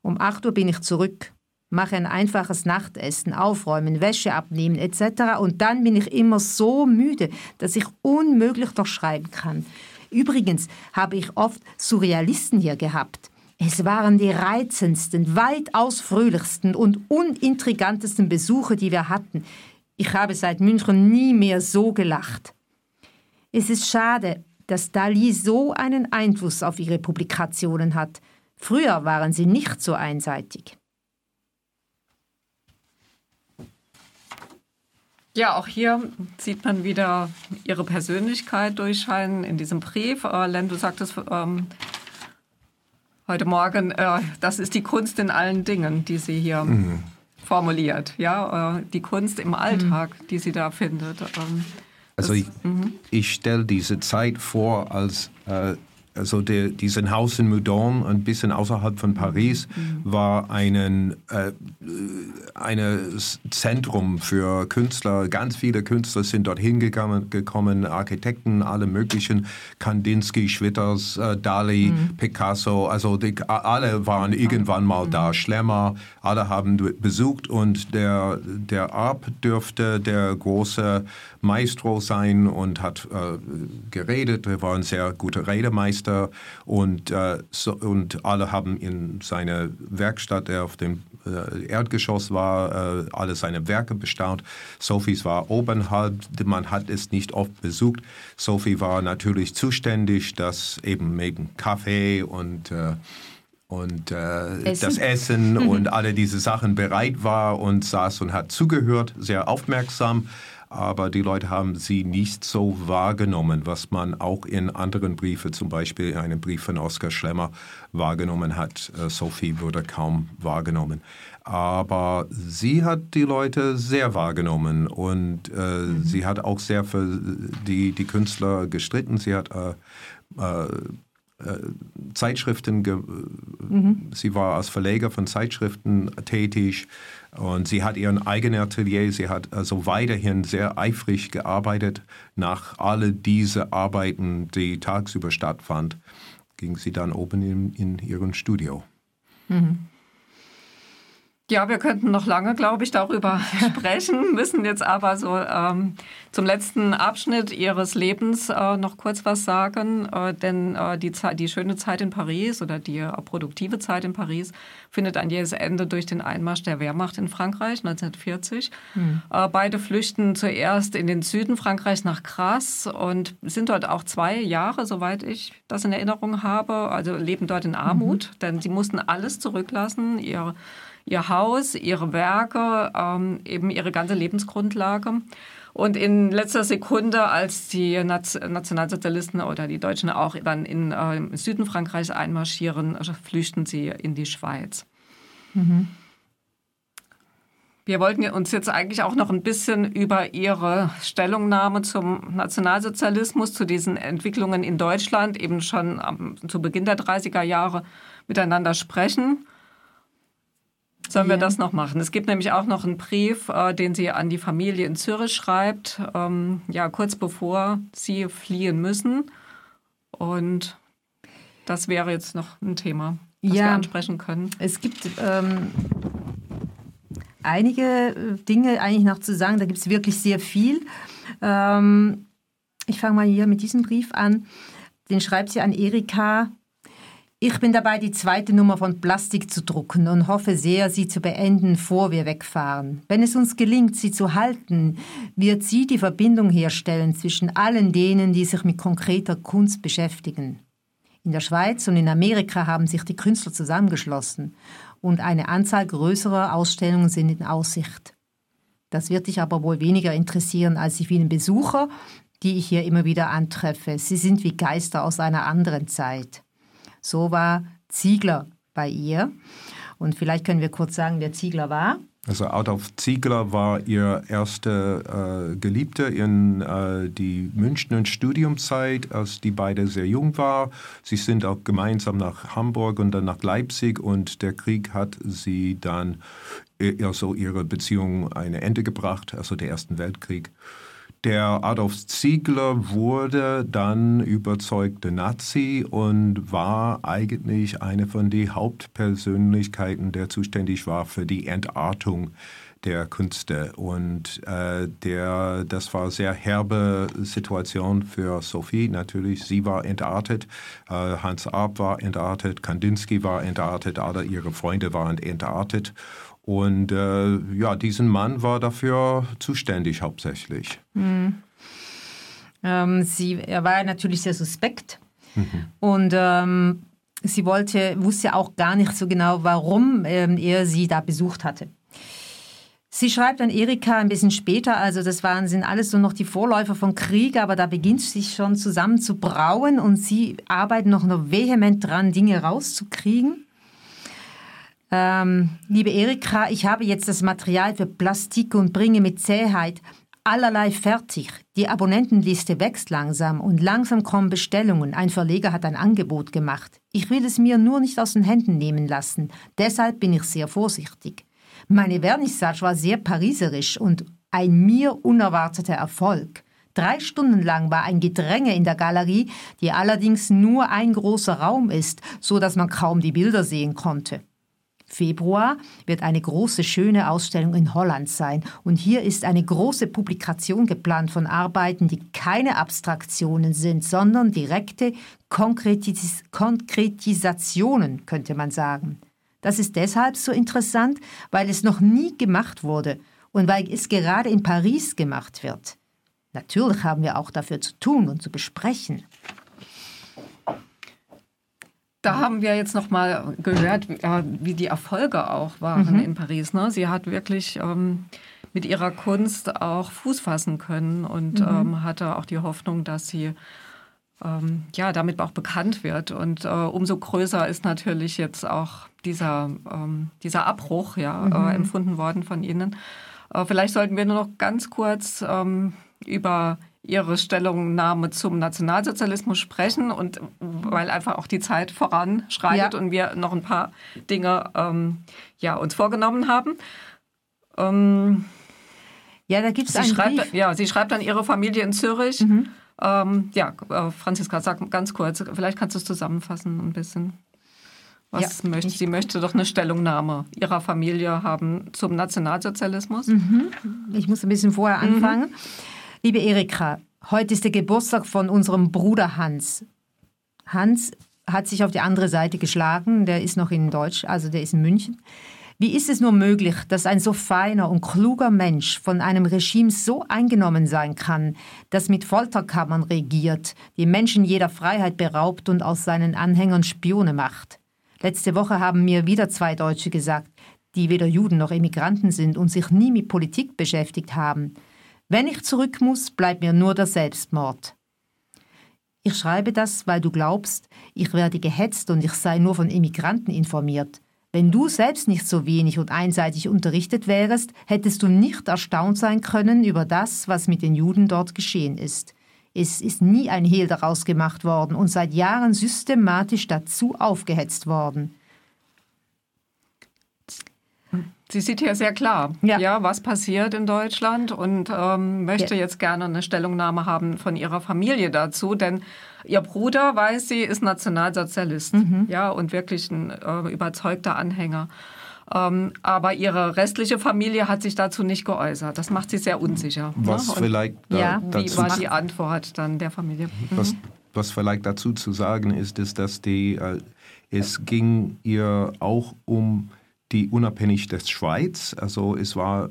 Um acht Uhr bin ich zurück, mache ein einfaches Nachtessen, aufräumen, Wäsche abnehmen etc. Und dann bin ich immer so müde, dass ich unmöglich noch schreiben kann. Übrigens habe ich oft Surrealisten hier gehabt. Es waren die reizendsten, weitaus fröhlichsten und unintrigantesten Besuche, die wir hatten. Ich habe seit München nie mehr so gelacht. Es ist schade, dass Dali so einen Einfluss auf ihre Publikationen hat. Früher waren sie nicht so einseitig. Ja, auch hier sieht man wieder ihre Persönlichkeit durchscheinen in diesem Brief. Äh, Len, du sagtest, ähm, heute Morgen, äh, das ist die Kunst in allen Dingen, die sie hier mhm. formuliert. Ja, äh, die Kunst im Alltag, mhm. die sie da findet. Ähm, also ich, mhm. ich stelle diese Zeit vor als äh, also der, diesen Haus in Meudon, ein bisschen außerhalb von Paris, mhm. war ein äh, eine Zentrum für Künstler. Ganz viele Künstler sind dorthin gekommen, gekommen Architekten, alle möglichen, Kandinsky, Schwitters, äh, Dali, mhm. Picasso, also die, alle waren irgendwann mal da. Mhm. Schlemmer, alle haben besucht und der, der Arp dürfte der große Maestro sein und hat äh, geredet. Er war ein sehr guter Redemeister und, äh, so, und alle haben in seiner Werkstatt, der auf dem äh, Erdgeschoss war, äh, alle seine Werke bestaunt. Sophies war obenhalb, man hat es nicht oft besucht. Sophie war natürlich zuständig, dass eben wegen Kaffee und äh, und äh, Essen. das Essen und alle diese Sachen bereit war und saß und hat zugehört, sehr aufmerksam aber die Leute haben sie nicht so wahrgenommen, was man auch in anderen Briefen, zum Beispiel in einem Brief von Oskar Schlemmer, wahrgenommen hat. Äh, Sophie wurde kaum wahrgenommen. Aber sie hat die Leute sehr wahrgenommen und äh, mhm. sie hat auch sehr für die, die Künstler gestritten. Sie hat äh, äh, äh Zeitschriften, mhm. sie war als Verleger von Zeitschriften tätig und sie hat ihren eigenen Atelier, sie hat also weiterhin sehr eifrig gearbeitet. Nach all diese Arbeiten, die tagsüber stattfanden, ging sie dann oben in, in ihrem Studio. Mhm. Ja, wir könnten noch lange, glaube ich, darüber sprechen, müssen jetzt aber so ähm, zum letzten Abschnitt Ihres Lebens äh, noch kurz was sagen. Äh, denn äh, die, die schöne Zeit in Paris oder die äh, produktive Zeit in Paris findet ein jähes Ende durch den Einmarsch der Wehrmacht in Frankreich 1940. Hm. Äh, beide flüchten zuerst in den Süden Frankreichs nach Grasse und sind dort auch zwei Jahre, soweit ich das in Erinnerung habe, also leben dort in Armut, mhm. denn sie mussten alles zurücklassen, ihre ihr Haus, ihre Werke, ähm, eben ihre ganze Lebensgrundlage. Und in letzter Sekunde, als die Nationalsozialisten oder die Deutschen auch dann in äh, im Süden Frankreichs einmarschieren, flüchten sie in die Schweiz. Mhm. Wir wollten uns jetzt eigentlich auch noch ein bisschen über Ihre Stellungnahme zum Nationalsozialismus, zu diesen Entwicklungen in Deutschland eben schon am, zu Beginn der 30er Jahre miteinander sprechen. Sollen wir das noch machen? Es gibt nämlich auch noch einen Brief, äh, den sie an die Familie in Zürich schreibt, ähm, ja, kurz bevor sie fliehen müssen. Und das wäre jetzt noch ein Thema, das ja, wir ansprechen können. Es gibt ähm, einige äh, Dinge eigentlich noch zu sagen, da gibt es wirklich sehr viel. Ähm, ich fange mal hier mit diesem Brief an. Den schreibt sie an Erika Ich bin dabei, die zweite Nummer von Plastik zu drucken und hoffe sehr, sie zu beenden, bevor wir wegfahren. Wenn es uns gelingt, sie zu halten, wird sie die Verbindung herstellen zwischen allen denen, die sich mit konkreter Kunst beschäftigen. In der Schweiz und in Amerika haben sich die Künstler zusammengeschlossen und eine Anzahl größerer Ausstellungen sind in Aussicht. Das wird dich aber wohl weniger interessieren als die vielen Besucher, die ich hier immer wieder antreffe. Sie sind wie Geister aus einer anderen Zeit. So war Ziegler bei ihr. Und vielleicht können wir kurz sagen, wer Ziegler war. Also Adolf Ziegler war ihr erster äh, Geliebter in äh, die Münchner Studiumzeit, als die beide sehr jung war. Sie sind auch gemeinsam nach Hamburg und dann nach Leipzig und der Krieg hat sie dann also ihre Beziehung ein Ende gebracht, also der Ersten Weltkrieg. Der Adolf Ziegler wurde dann überzeugter Nazi und war eigentlich eine von den Hauptpersönlichkeiten, der zuständig war für die Entartung der Künste. Und äh, der, das war sehr herbe Situation für Sophie. Natürlich, sie war entartet, äh, Hans Arp war entartet, Kandinsky war entartet, alle ihre Freunde waren entartet. Und äh, ja, diesen Mann war dafür zuständig hauptsächlich. Mhm. Ähm, sie, er war natürlich sehr suspekt mhm. und ähm, sie wollte, wusste auch gar nicht so genau, warum ähm, er sie da besucht hatte. Sie schreibt an Erika ein bisschen später, also das waren, sind alles so noch die Vorläufer von Krieg, aber da beginnt sich schon zusammen zu brauen und sie arbeiten noch, noch vehement dran, Dinge rauszukriegen. Ähm, liebe Erika, ich habe jetzt das Material für Plastik und bringe mit Zähheit allerlei fertig. Die Abonnentenliste wächst langsam und langsam kommen Bestellungen. Ein Verleger hat ein Angebot gemacht. Ich will es mir nur nicht aus den Händen nehmen lassen. Deshalb bin ich sehr vorsichtig. Meine Vernissage war sehr pariserisch und ein mir unerwarteter Erfolg. Drei Stunden lang war ein Gedränge in der Galerie, die allerdings nur ein großer Raum ist, so dass man kaum die Bilder sehen konnte. Februar wird eine große, schöne Ausstellung in Holland sein. Und hier ist eine große Publikation geplant von Arbeiten, die keine Abstraktionen sind, sondern direkte Konkretis Konkretisationen, könnte man sagen. Das ist deshalb so interessant, weil es noch nie gemacht wurde und weil es gerade in Paris gemacht wird. Natürlich haben wir auch dafür zu tun und zu besprechen. Da haben wir jetzt noch mal gehört, wie die Erfolge auch waren mhm. in Paris. Ne? Sie hat wirklich ähm, mit ihrer Kunst auch Fuß fassen können und mhm. ähm, hatte auch die Hoffnung, dass sie ähm, ja damit auch bekannt wird. Und äh, umso größer ist natürlich jetzt auch dieser, ähm, dieser Abbruch ja, äh, mhm. äh, empfunden worden von Ihnen. Äh, vielleicht sollten wir nur noch ganz kurz ähm, über ihre Stellungnahme zum Nationalsozialismus sprechen und weil einfach auch die Zeit voranschreitet ja. und wir noch ein paar Dinge ähm, ja, uns vorgenommen haben. Ähm, ja, da gibt es einen schreibt, Brief. Ja, sie schreibt an ihre Familie in Zürich. Mhm. Ähm, ja, äh, Franziska, sag ganz kurz, vielleicht kannst du es zusammenfassen ein bisschen. Was ja, möchte, sie möchte doch eine Stellungnahme ihrer Familie haben zum Nationalsozialismus. Mhm. Ich muss ein bisschen vorher anfangen. Mhm. Liebe Erika, heute ist der Geburtstag von unserem Bruder Hans. Hans hat sich auf die andere Seite geschlagen, der ist noch in Deutsch, also der ist in München. Wie ist es nur möglich, dass ein so feiner und kluger Mensch von einem Regime so eingenommen sein kann, das mit Folterkammern regiert, die Menschen jeder Freiheit beraubt und aus seinen Anhängern Spione macht? Letzte Woche haben mir wieder zwei Deutsche gesagt, die weder Juden noch Emigranten sind und sich nie mit Politik beschäftigt haben. Wenn ich zurück muss, bleibt mir nur der Selbstmord. Ich schreibe das, weil du glaubst, ich werde gehetzt und ich sei nur von Immigranten informiert. Wenn du selbst nicht so wenig und einseitig unterrichtet wärest, hättest du nicht erstaunt sein können über das, was mit den Juden dort geschehen ist. Es ist nie ein Hehl daraus gemacht worden und seit Jahren systematisch dazu aufgehetzt worden. Sie sieht hier sehr klar, ja. ja was passiert in Deutschland und ähm, möchte ja. jetzt gerne eine Stellungnahme haben von ihrer Familie dazu, denn ihr Bruder, weiß sie, ist Nationalsozialist, mhm. ja, und wirklich ein äh, überzeugter Anhänger. Ähm, aber ihre restliche Familie hat sich dazu nicht geäußert. Das macht sie sehr unsicher. Was ne? vielleicht ja. wie war die Antwort dann der Familie? Was, was vielleicht dazu zu sagen ist, ist, dass die, äh, es ging ihr auch um die Unabhängigkeit der Schweiz. Also es war,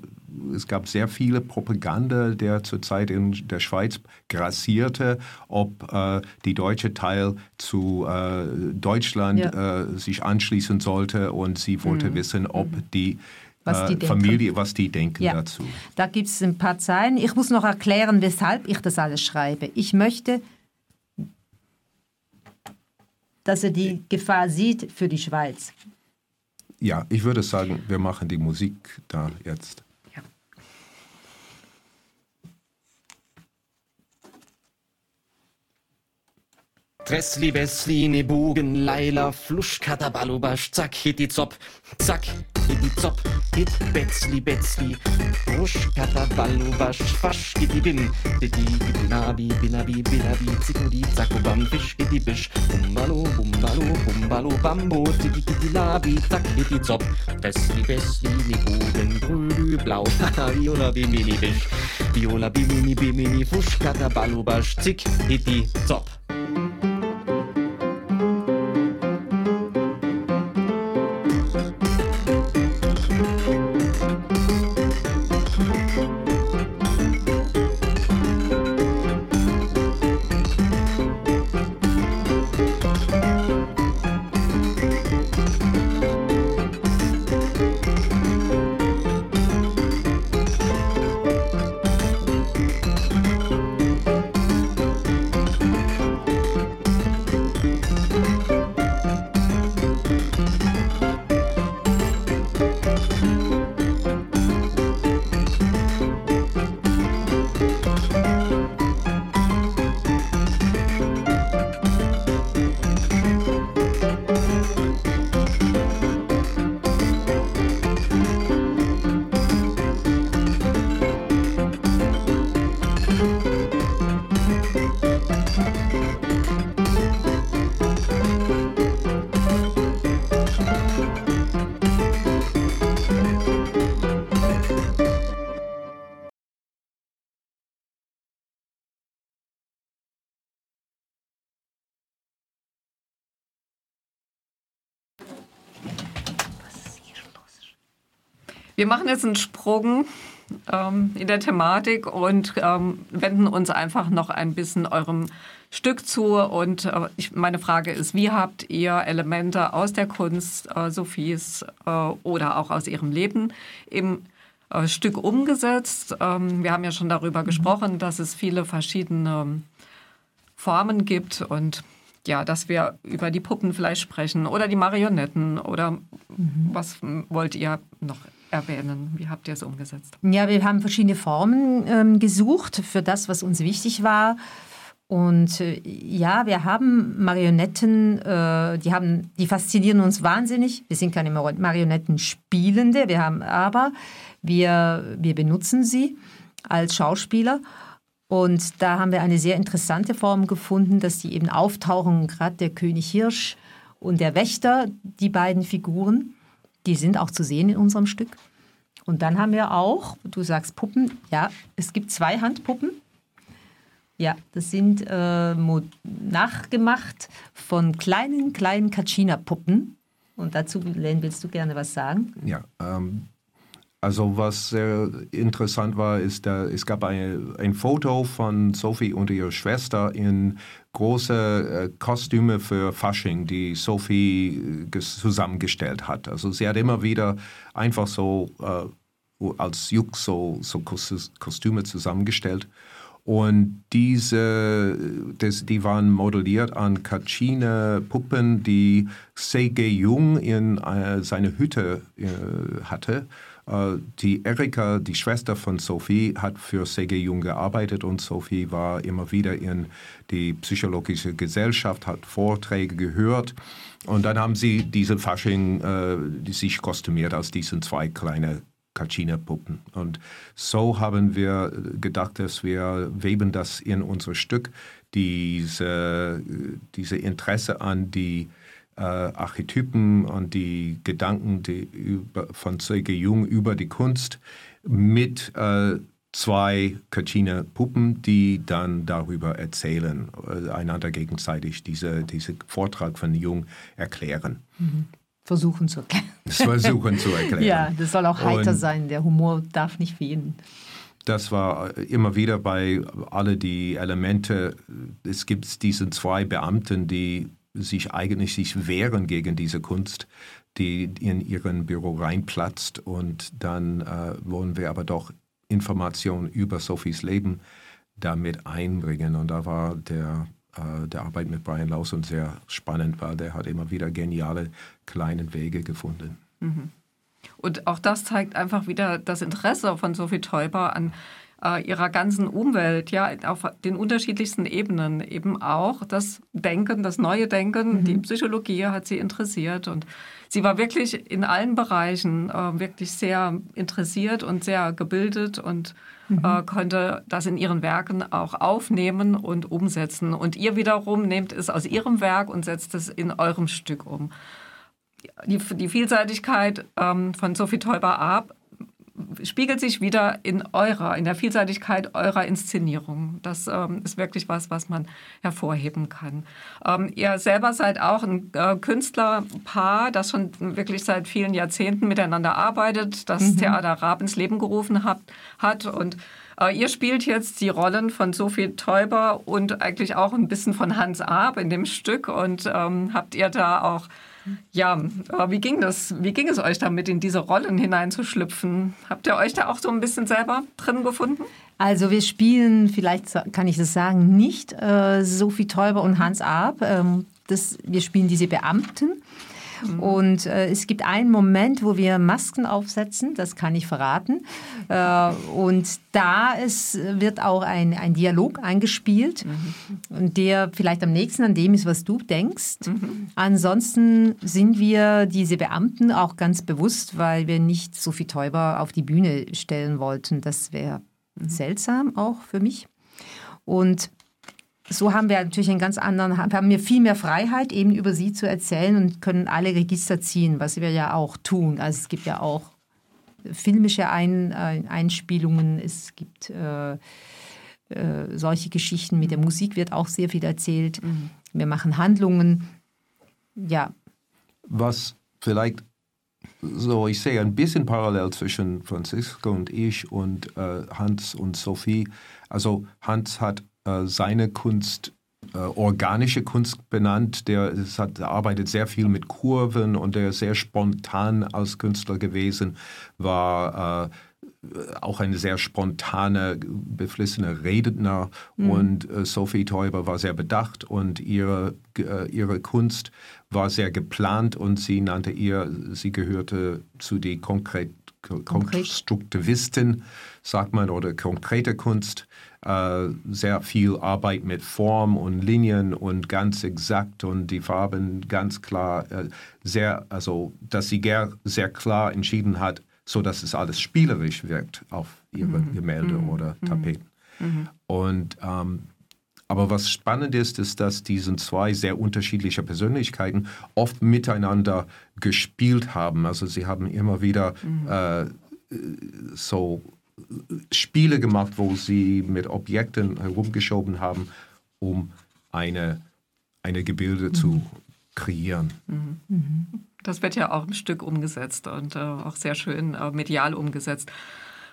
es gab sehr viele Propaganda, der zurzeit in der Schweiz grassierte, ob äh, die deutsche Teil zu äh, Deutschland Ja. äh, sich anschließen sollte und sie wollte Mhm. wissen, ob die, Was die äh, denken. Familie, was die denken Ja. dazu. Da gibt es ein paar Zeilen. Ich muss noch erklären, weshalb ich das alles schreibe. Ich möchte, dass er die Gefahr sieht für die Schweiz. Ja, ich würde sagen, wir machen die Musik da jetzt. Tresli, Besli, ne Bogen, Leila, Flusch, Katabalubasch, zack, hitti, zop, zack, hitti, zop, hit, Betzli, Betzli, Frusch, Katabalubasch, fasch, hitti, bim, hitti, binabi, binabi, binabi, zikudi, zakubam, fisch, hitti, bisch, bumbalo, bumbalo, bumbalo, bambo, tiki, tiki, labi, zack, hitti, zop, Tresli, Besli, ne Bogen, grü, blau, haha, viola, bimini, bisch, viola, bimini, bimini, Fusch, Katabalubasch, zick, hitti, zop. Wir machen jetzt einen Sprung ähm, in der Thematik und ähm, wenden uns einfach noch ein bisschen eurem Stück zu. Und äh, ich, meine Frage ist, wie habt ihr Elemente aus der Kunst äh, Sophies äh, oder auch aus ihrem Leben im äh, Stück umgesetzt? Ähm, wir haben ja schon darüber gesprochen, dass es viele verschiedene Formen gibt und ja, dass wir über die Puppen vielleicht sprechen oder die Marionetten oder was wollt ihr noch erwähnen? Wie habt ihr es umgesetzt? Ja, wir haben verschiedene Formen ähm, gesucht für das, was uns wichtig war. Und äh, ja, wir haben Marionetten, äh, die, haben, die faszinieren uns wahnsinnig. Wir sind keine Mar- Marionettenspielende, wir haben aber, wir, wir benutzen sie als Schauspieler. Und da haben wir eine sehr interessante Form gefunden, dass die eben auftauchen, gerade der König Hirsch und der Wächter, die beiden Figuren, die sind auch zu sehen in unserem Stück. Und dann haben wir auch, du sagst Puppen, ja, es gibt zwei Handpuppen. Ja, das sind äh, nachgemacht von kleinen, kleinen Kachina-Puppen. Und dazu, Len, willst du gerne was sagen? Ja, ähm, also was sehr interessant war, ist, da, es gab eine, ein Foto von Sophie und ihrer Schwester in große äh, Kostüme für Fasching, die Sophie äh, ges- zusammengestellt hat. Also sie hat immer wieder einfach so äh, als Juk so, so Kos- Kostüme zusammengestellt. Und diese, das, die waren modelliert an Kachine-Puppen, die C.G. Jung in äh, seiner Hütte äh, hatte. Äh, die Erika, die Schwester von Sophie, hat für C.G. Jung gearbeitet und Sophie war immer wieder in die psychologische Gesellschaft, hat Vorträge gehört. Und dann haben sie diese Fasching, äh, sich kostümiert als diesen zwei kleine Kachina-Puppen. Und so haben wir gedacht, dass wir weben das in unser Stück, diese, diese Interesse an die äh, Archetypen und die Gedanken die über, von C.G. Jung über die Kunst mit äh, zwei Kachina Puppen, die dann darüber erzählen, äh, einander gegenseitig diese, diese Vortrag von Jung erklären. Mhm. Versuchen zu erklären. Versuchen zu erklären. ja, das soll auch heiter Und sein. Der Humor darf nicht fehlen. Das war immer wieder bei alle die Elemente. Es gibt diesen zwei Beamten, die sich eigentlich sich wehren gegen diese Kunst, die in ihren Büro reinplatzt. Und dann äh, wollen wir aber doch Informationen über Sophies Leben damit einbringen. Und da war der äh, der Arbeit mit Brian Lawson sehr spannend, weil der hat immer wieder geniale kleine Wege gefunden. Und auch das zeigt einfach wieder das Interesse von Sophie Teuber an äh, ihrer ganzen Umwelt, ja, auf den unterschiedlichsten Ebenen. Eben auch das Denken, das neue Denken, die Psychologie hat sie interessiert. Und sie war wirklich in allen Bereichen äh, wirklich sehr interessiert und sehr gebildet und äh, konnte das in ihren Werken auch aufnehmen und umsetzen. Und ihr wiederum nehmt es aus ihrem Werk und setzt es in eurem Stück um die, die Vielseitigkeit ähm, von Sophie Teuber-Ab spiegelt sich wieder in eurer, in der Vielseitigkeit eurer Inszenierung. Das ähm, ist wirklich was, was man hervorheben kann. Ähm, ihr selber seid auch ein äh, Künstlerpaar, das schon wirklich seit vielen Jahrzehnten miteinander arbeitet, das Theater Raab ins Leben gerufen hat, hat und äh, Ihr spielt jetzt die Rollen von Sophie Teuber und eigentlich auch ein bisschen von Hans Arp in dem Stück. Und ähm, habt ihr da auch, ja, wie ging das? Wie ging es euch damit, in diese Rollen hineinzuschlüpfen? Habt ihr euch da auch so ein bisschen selber drin gefunden? Also wir spielen, vielleicht kann ich das sagen, nicht äh, Sophie Teuber und Hans Arp. Ähm, das, wir spielen diese Beamten. Und äh, es gibt einen Moment, wo wir Masken aufsetzen, das kann ich verraten. Äh, und da ist, wird auch ein, ein Dialog eingespielt, und der vielleicht am nächsten an dem ist, was du denkst. Ansonsten sind wir diese Beamten auch ganz bewusst, weil wir nicht Sophie Teuber auf die Bühne stellen wollten. Das wäre seltsam auch für mich. Und so haben wir natürlich einen ganz anderen, haben wir viel mehr Freiheit, eben über sie zu erzählen und können alle Register ziehen, was wir ja auch tun. Also es gibt ja auch filmische Ein, äh, Einspielungen, es gibt äh, äh, solche Geschichten. Mit der Musik wird auch sehr viel erzählt. Wir machen Handlungen. Ja, was vielleicht so, ich sehe ein bisschen parallel zwischen Francisco und ich und äh, Hans und Sophie. Also Hans hat äh, seine Kunst äh, organische Kunst benannt. Der, es hat, arbeitet sehr viel mit Kurven und der ist sehr spontan als Künstler gewesen, war äh, auch eine sehr spontane, beflissene Redner und äh, Sophie Teuber war sehr bedacht und ihre, äh, ihre Kunst war sehr geplant und sie nannte ihr, sie gehörte zu den Konkret, Konstruktivisten, sagt man, oder konkrete Kunst. Äh, sehr viel Arbeit mit Form und Linien und ganz exakt und die Farben ganz klar, äh, sehr, also dass sie sehr klar entschieden hat, so dass es alles spielerisch wirkt auf ihre Gemälde oder Tapeten. Und ähm, aber was spannend ist, ist, dass diese zwei sehr unterschiedliche Persönlichkeiten oft miteinander gespielt haben. Also sie haben immer wieder äh, so Spiele gemacht, wo sie mit Objekten herumgeschoben haben, um eine, eine Gebilde zu kreieren. Das wird ja auch im Stück umgesetzt und äh, auch sehr schön äh, medial umgesetzt.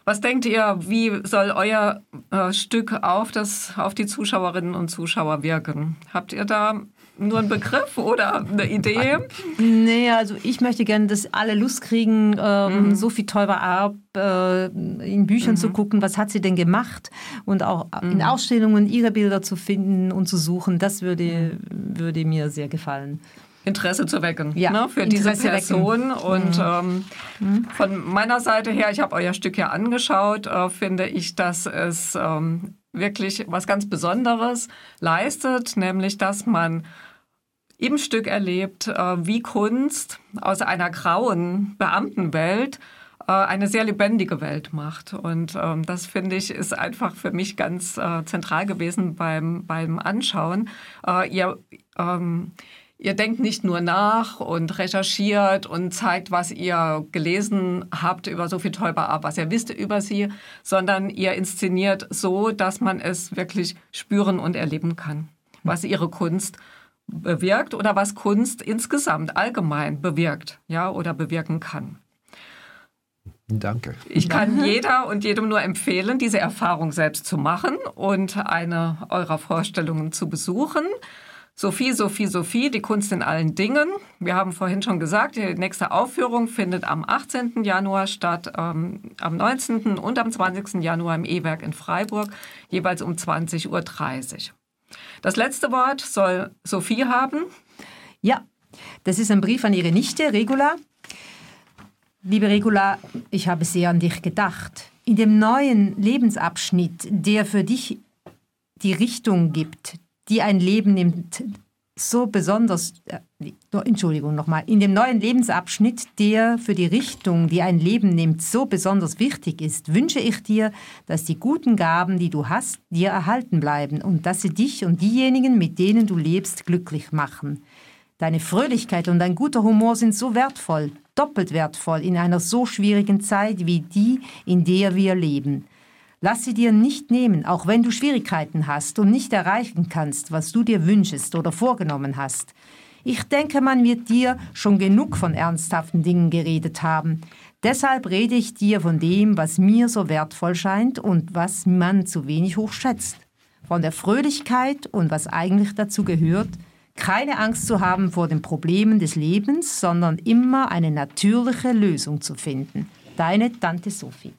Was denkt ihr, wie soll euer äh, Stück auf, das, auf die Zuschauerinnen und Zuschauer wirken? Habt ihr da nur einen Begriff oder eine Idee? Nee, also ich möchte gerne, dass alle Lust kriegen, ähm, Sophie Teuber Arp äh, in Büchern zu gucken, was hat sie denn gemacht und auch in Ausstellungen ihre Bilder zu finden und zu suchen. Das würde, würde mir sehr gefallen. Interesse zu wecken Ja, ne, für Interesse diese Person. Und ähm, von meiner Seite her, ich habe euer Stück ja angeschaut, äh, finde ich, dass es ähm, wirklich was ganz Besonderes leistet, nämlich dass man im Stück erlebt, äh, wie Kunst aus einer grauen Beamtenwelt äh, eine sehr lebendige Welt macht. Und ähm, das finde ich ist einfach für mich ganz äh, zentral gewesen beim, beim Anschauen. Äh, ihr, ähm, Ihr denkt nicht nur nach und recherchiert und zeigt, was ihr gelesen habt über Sophie Teuber-Ab, was ihr wisst über sie, sondern ihr inszeniert so, dass man es wirklich spüren und erleben kann, was ihre Kunst bewirkt oder was Kunst insgesamt allgemein bewirkt, ja, oder bewirken kann. Danke. Ich kann jeder und jedem nur empfehlen, diese Erfahrung selbst zu machen und eine eurer Vorstellungen zu besuchen. Sophie, Sophie, Sophie, die Kunst in allen Dingen. Wir haben vorhin schon gesagt, die nächste Aufführung findet am 18. Januar statt, ähm, am 19. und am 20. Januar im E-Werk in Freiburg, jeweils um 20.30 Uhr. Das letzte Wort soll Sophie haben. Ja, das ist ein Brief an ihre Nichte, Regula. Liebe Regula, ich habe sehr an dich gedacht. In dem neuen Lebensabschnitt, der für dich die Richtung gibt, die ein Leben nimmt, so besonders, äh, Entschuldigung nochmal, in dem neuen Lebensabschnitt, der für die Richtung, die ein Leben nimmt, so besonders wichtig ist, wünsche ich dir, dass die guten Gaben, die du hast, dir erhalten bleiben und dass sie dich und diejenigen, mit denen du lebst, glücklich machen. Deine Fröhlichkeit und dein guter Humor sind so wertvoll, doppelt wertvoll in einer so schwierigen Zeit wie die, in der wir leben. Lass sie dir nicht nehmen, auch wenn du Schwierigkeiten hast und nicht erreichen kannst, was du dir wünschest oder vorgenommen hast. Ich denke, man wird dir schon genug von ernsthaften Dingen geredet haben. Deshalb rede ich dir von dem, was mir so wertvoll scheint und was man zu wenig hochschätzt. Von der Fröhlichkeit und was eigentlich dazu gehört, keine Angst zu haben vor den Problemen des Lebens, sondern immer eine natürliche Lösung zu finden. Deine Tante Sophie.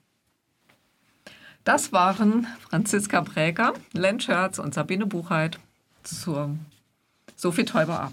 Das waren Franziska Präger, Len Scherz und Sabine Buchheit zur Sophie Teuber